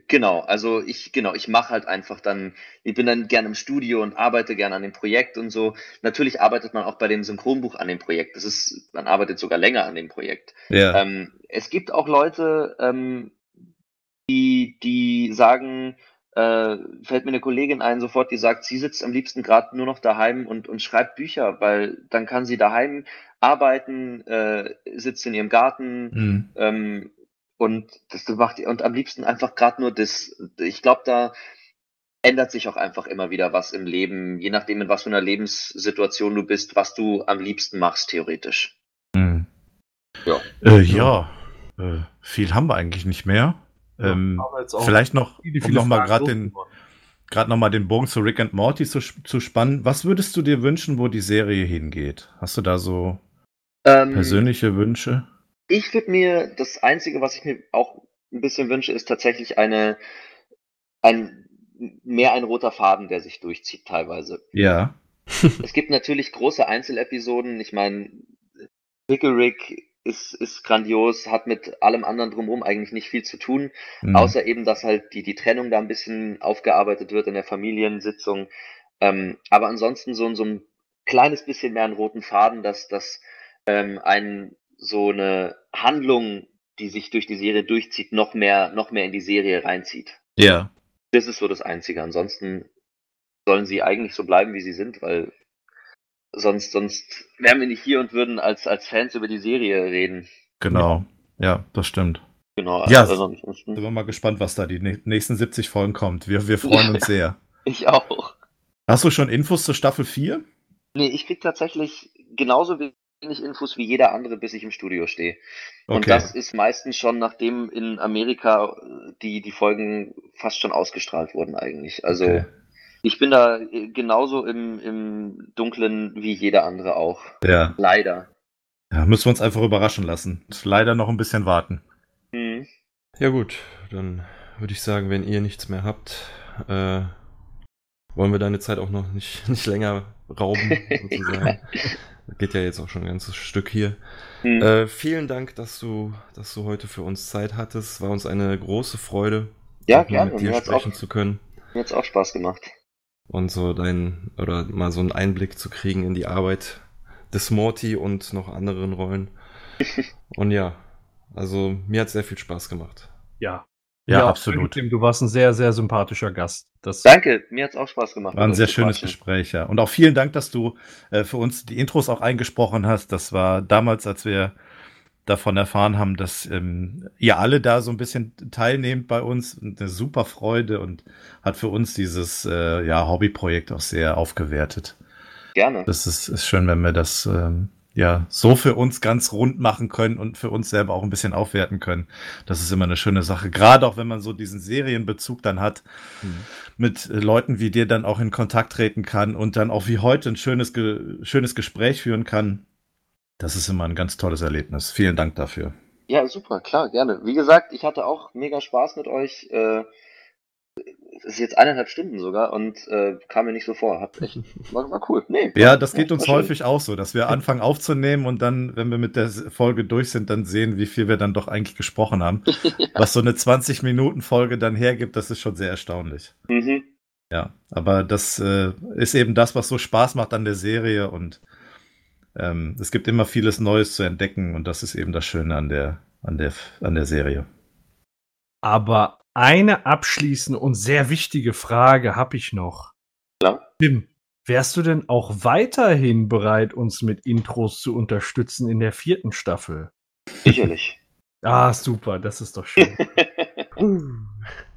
Genau, also ich, genau, ich mache halt einfach dann, ich bin dann gerne im Studio und arbeite gerne an dem Projekt und so. Natürlich arbeitet man auch bei dem Synchronbuch an dem Projekt. Das ist, man arbeitet sogar länger an dem Projekt. Ja. Ähm, es gibt auch Leute, ähm, die, die sagen, äh, fällt mir eine Kollegin ein, sofort, die sagt, sie sitzt am liebsten gerade nur noch daheim und, und schreibt Bücher, weil dann kann sie daheim arbeiten, äh, sitzt in ihrem Garten, Hm. ähm, und das macht und am liebsten einfach gerade nur das. Ich glaube, da ändert sich auch einfach immer wieder was im Leben, je nachdem, in was für einer Lebenssituation du bist, was du am liebsten machst, theoretisch. Hm. Ja. Äh, ja, äh, viel haben wir eigentlich nicht mehr. Ähm, auch vielleicht noch, viele, um viele noch mal Fragen gerade den, gerade noch mal den Bogen zu Rick and Morty zu, zu spannen. Was würdest du dir wünschen, wo die Serie hingeht? Hast du da so Ähm, persönliche Wünsche? Ich würde mir, das Einzige, was ich mir auch ein bisschen wünsche, ist tatsächlich eine, ein, mehr ein roter Faden, der sich durchzieht teilweise. Ja. <laughs> <laughs> Es gibt natürlich große Einzelepisoden. Ich meine, Pickle Rick ist, ist grandios, hat mit allem anderen drumherum eigentlich nicht viel zu tun, Hm. außer eben, dass halt die, die Trennung da ein bisschen aufgearbeitet wird in der Familiensitzung. Ähm, aber ansonsten so, so ein kleines bisschen mehr einen roten Faden, dass, dass ähm, ein, so eine Handlung, die sich durch die Serie durchzieht, noch mehr, noch mehr in die Serie reinzieht. Ja. Das ist so das Einzige. Ansonsten sollen sie eigentlich so bleiben, wie sie sind, weil sonst, sonst wären wir nicht hier und würden als, als Fans über die Serie reden. Genau. Ja, das stimmt. Genau. Ja. Also ansonsten, Sind wir mal gespannt, was da die nä- nächsten 70 Folgen kommt. Wir, wir freuen uns sehr. ich auch. Hast du schon Infos zur Staffel 4? Nee, ich krieg tatsächlich genauso wenig Infos wie jeder andere, bis ich im Studio stehe. Und Okay. das ist meistens schon, nachdem in Amerika äh, die, die Folgen fast schon ausgestrahlt wurden eigentlich. Also Okay. ich bin da äh, genauso im, im Dunklen wie jeder andere auch. Ja. Leider. ja. Müssen wir uns einfach überraschen lassen. Leider noch ein bisschen warten. Hm. Ja gut, dann würde ich sagen, wenn ihr nichts mehr habt, äh, wollen wir deine Zeit auch noch nicht, <laughs> nicht länger rauben, <laughs> sozusagen. Geht ja jetzt auch schon ein ganzes Stück hier. Hm. Äh, vielen Dank, dass du, dass du heute für uns Zeit hattest. War uns eine große Freude, Ja, gerne. mit dir sprechen auch- zu können Mir hat's auch Spaß gemacht. und so dein oder mal so einen Einblick zu kriegen in die Arbeit des Morty und noch anderen Rollen. <laughs> und ja, also mir hat sehr viel Spaß gemacht. Ja. Ja, auch absolut. Tim, Du warst ein sehr, sehr sympathischer Gast. Das Danke, mir hat's auch Spaß gemacht. War ein sehr schönes quatschen. Gespräch, ja. Und auch vielen Dank, dass du äh, für uns die Intros auch eingesprochen hast. Das war damals, als wir davon erfahren haben, dass ähm, ihr alle da so ein bisschen teilnehmt bei uns. Eine super Freude und hat für uns dieses äh, ja, Hobbyprojekt auch sehr aufgewertet. Gerne. Das ist, ist schön, wenn wir das ähm, ja so für uns ganz rund machen können und für uns selber auch ein bisschen aufwerten können. Das ist immer eine schöne Sache. Gerade auch wenn man so diesen Serienbezug dann hat, mit äh, Leuten wie dir dann auch in Kontakt treten kann und dann auch wie heute ein schönes, ge schönes Gespräch führen kann. Das ist immer ein ganz tolles Erlebnis. Vielen Dank dafür. Ja, super, klar, gerne. Wie gesagt, ich hatte auch mega Spaß mit euch. Äh, es ist jetzt eineinhalb Stunden sogar und äh, kam mir nicht so vor. Hat echt, war, war cool. Nee, Ja, war- das geht uns schön. häufig auch so, dass wir anfangen aufzunehmen und dann, wenn wir mit der Folge durch sind, dann sehen, wie viel wir dann doch eigentlich gesprochen haben. <laughs> Was so eine 20-Minuten-Folge dann hergibt, das ist schon sehr erstaunlich. Mhm. Ja, aber das äh, ist eben das, was so Spaß macht an der Serie und ähm, es gibt immer vieles Neues zu entdecken und das ist eben das Schöne an der, an der, an der Serie. Aber eine abschließende und sehr wichtige Frage habe ich noch. Klar. Tim, wärst du denn auch weiterhin bereit, uns mit Intros zu unterstützen in der vierten Staffel? Sicherlich. Ah, super, das ist doch schön. <laughs>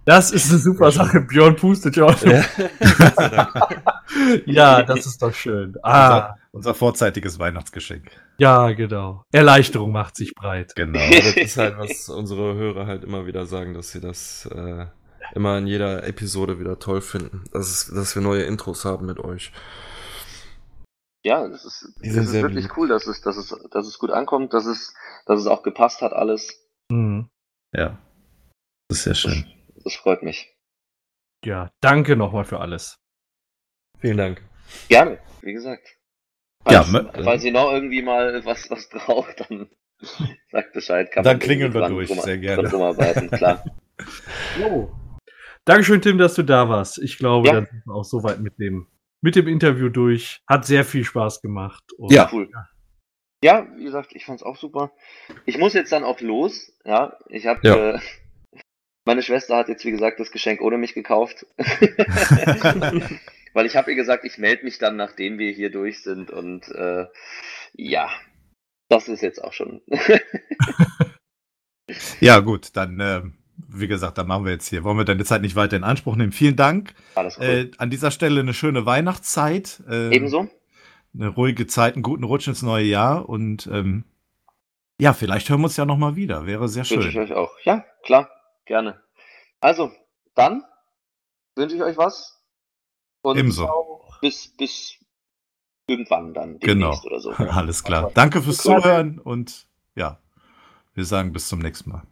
Das ist eine super Sache. Björn pustet. Ja, Dank. <laughs> Ja, das ist doch schön. Ah, Unser, unser vorzeitiges Weihnachtsgeschenk. ja, genau. Erleichterung macht sich breit. Genau. Das ist halt, was unsere Hörer halt immer wieder sagen, dass sie das äh, immer in jeder Episode wieder toll finden. Das ist, dass wir neue Intros haben mit euch. Ja, das ist, Die das sind ist wirklich lieb. cool, dass es, dass, es, dass es gut ankommt, dass es, dass es auch gepasst hat alles. Mhm. Ja. Das ist sehr schön. Das freut mich. Ja, danke nochmal für alles. Vielen Dank. Gerne, wie gesagt. Ja, Falls, me- falls ihr noch irgendwie mal was, was braucht, dann <laughs> sagt Bescheid. Kann Dann man klingeln wir durch, drum- sehr gerne. Zusammenarbeiten, klar. <laughs> Jo. Dankeschön, Tim, dass du da warst. Ich glaube, Ja. dann sind wir auch soweit mit dem, mit dem Interview durch. Hat sehr viel Spaß gemacht. Und Ja. Cool. Ja, wie gesagt, ich fand's auch super. Ich muss jetzt dann auch los. Ja, ich habe Ja. äh, meine Schwester hat jetzt wie gesagt das Geschenk ohne mich gekauft, <laughs> weil ich habe ihr gesagt, ich melde mich dann, nachdem wir hier durch sind und äh, ja, das ist jetzt auch schon. <laughs> Ja, gut, dann, äh, wie gesagt, dann machen wir jetzt hier. Wollen wir deine Zeit nicht weiter in Anspruch nehmen. Vielen Dank. Alles cool. Äh, an dieser Stelle eine schöne Weihnachtszeit. Äh, Ebenso. Eine ruhige Zeit, einen guten Rutsch ins neue Jahr und ähm, ja, vielleicht hören wir uns ja nochmal wieder. Wäre sehr Wünsche ich schön. euch auch. Ja, klar, gerne. Also, dann wünsche ich euch was. Und Ebenso. bis, bis irgendwann dann Genau. demnächst oder so. <laughs> Alles klar. Danke fürs. Zuhören und ja, wir sagen bis zum nächsten Mal.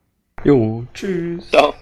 Jo, tschüss. Ciao.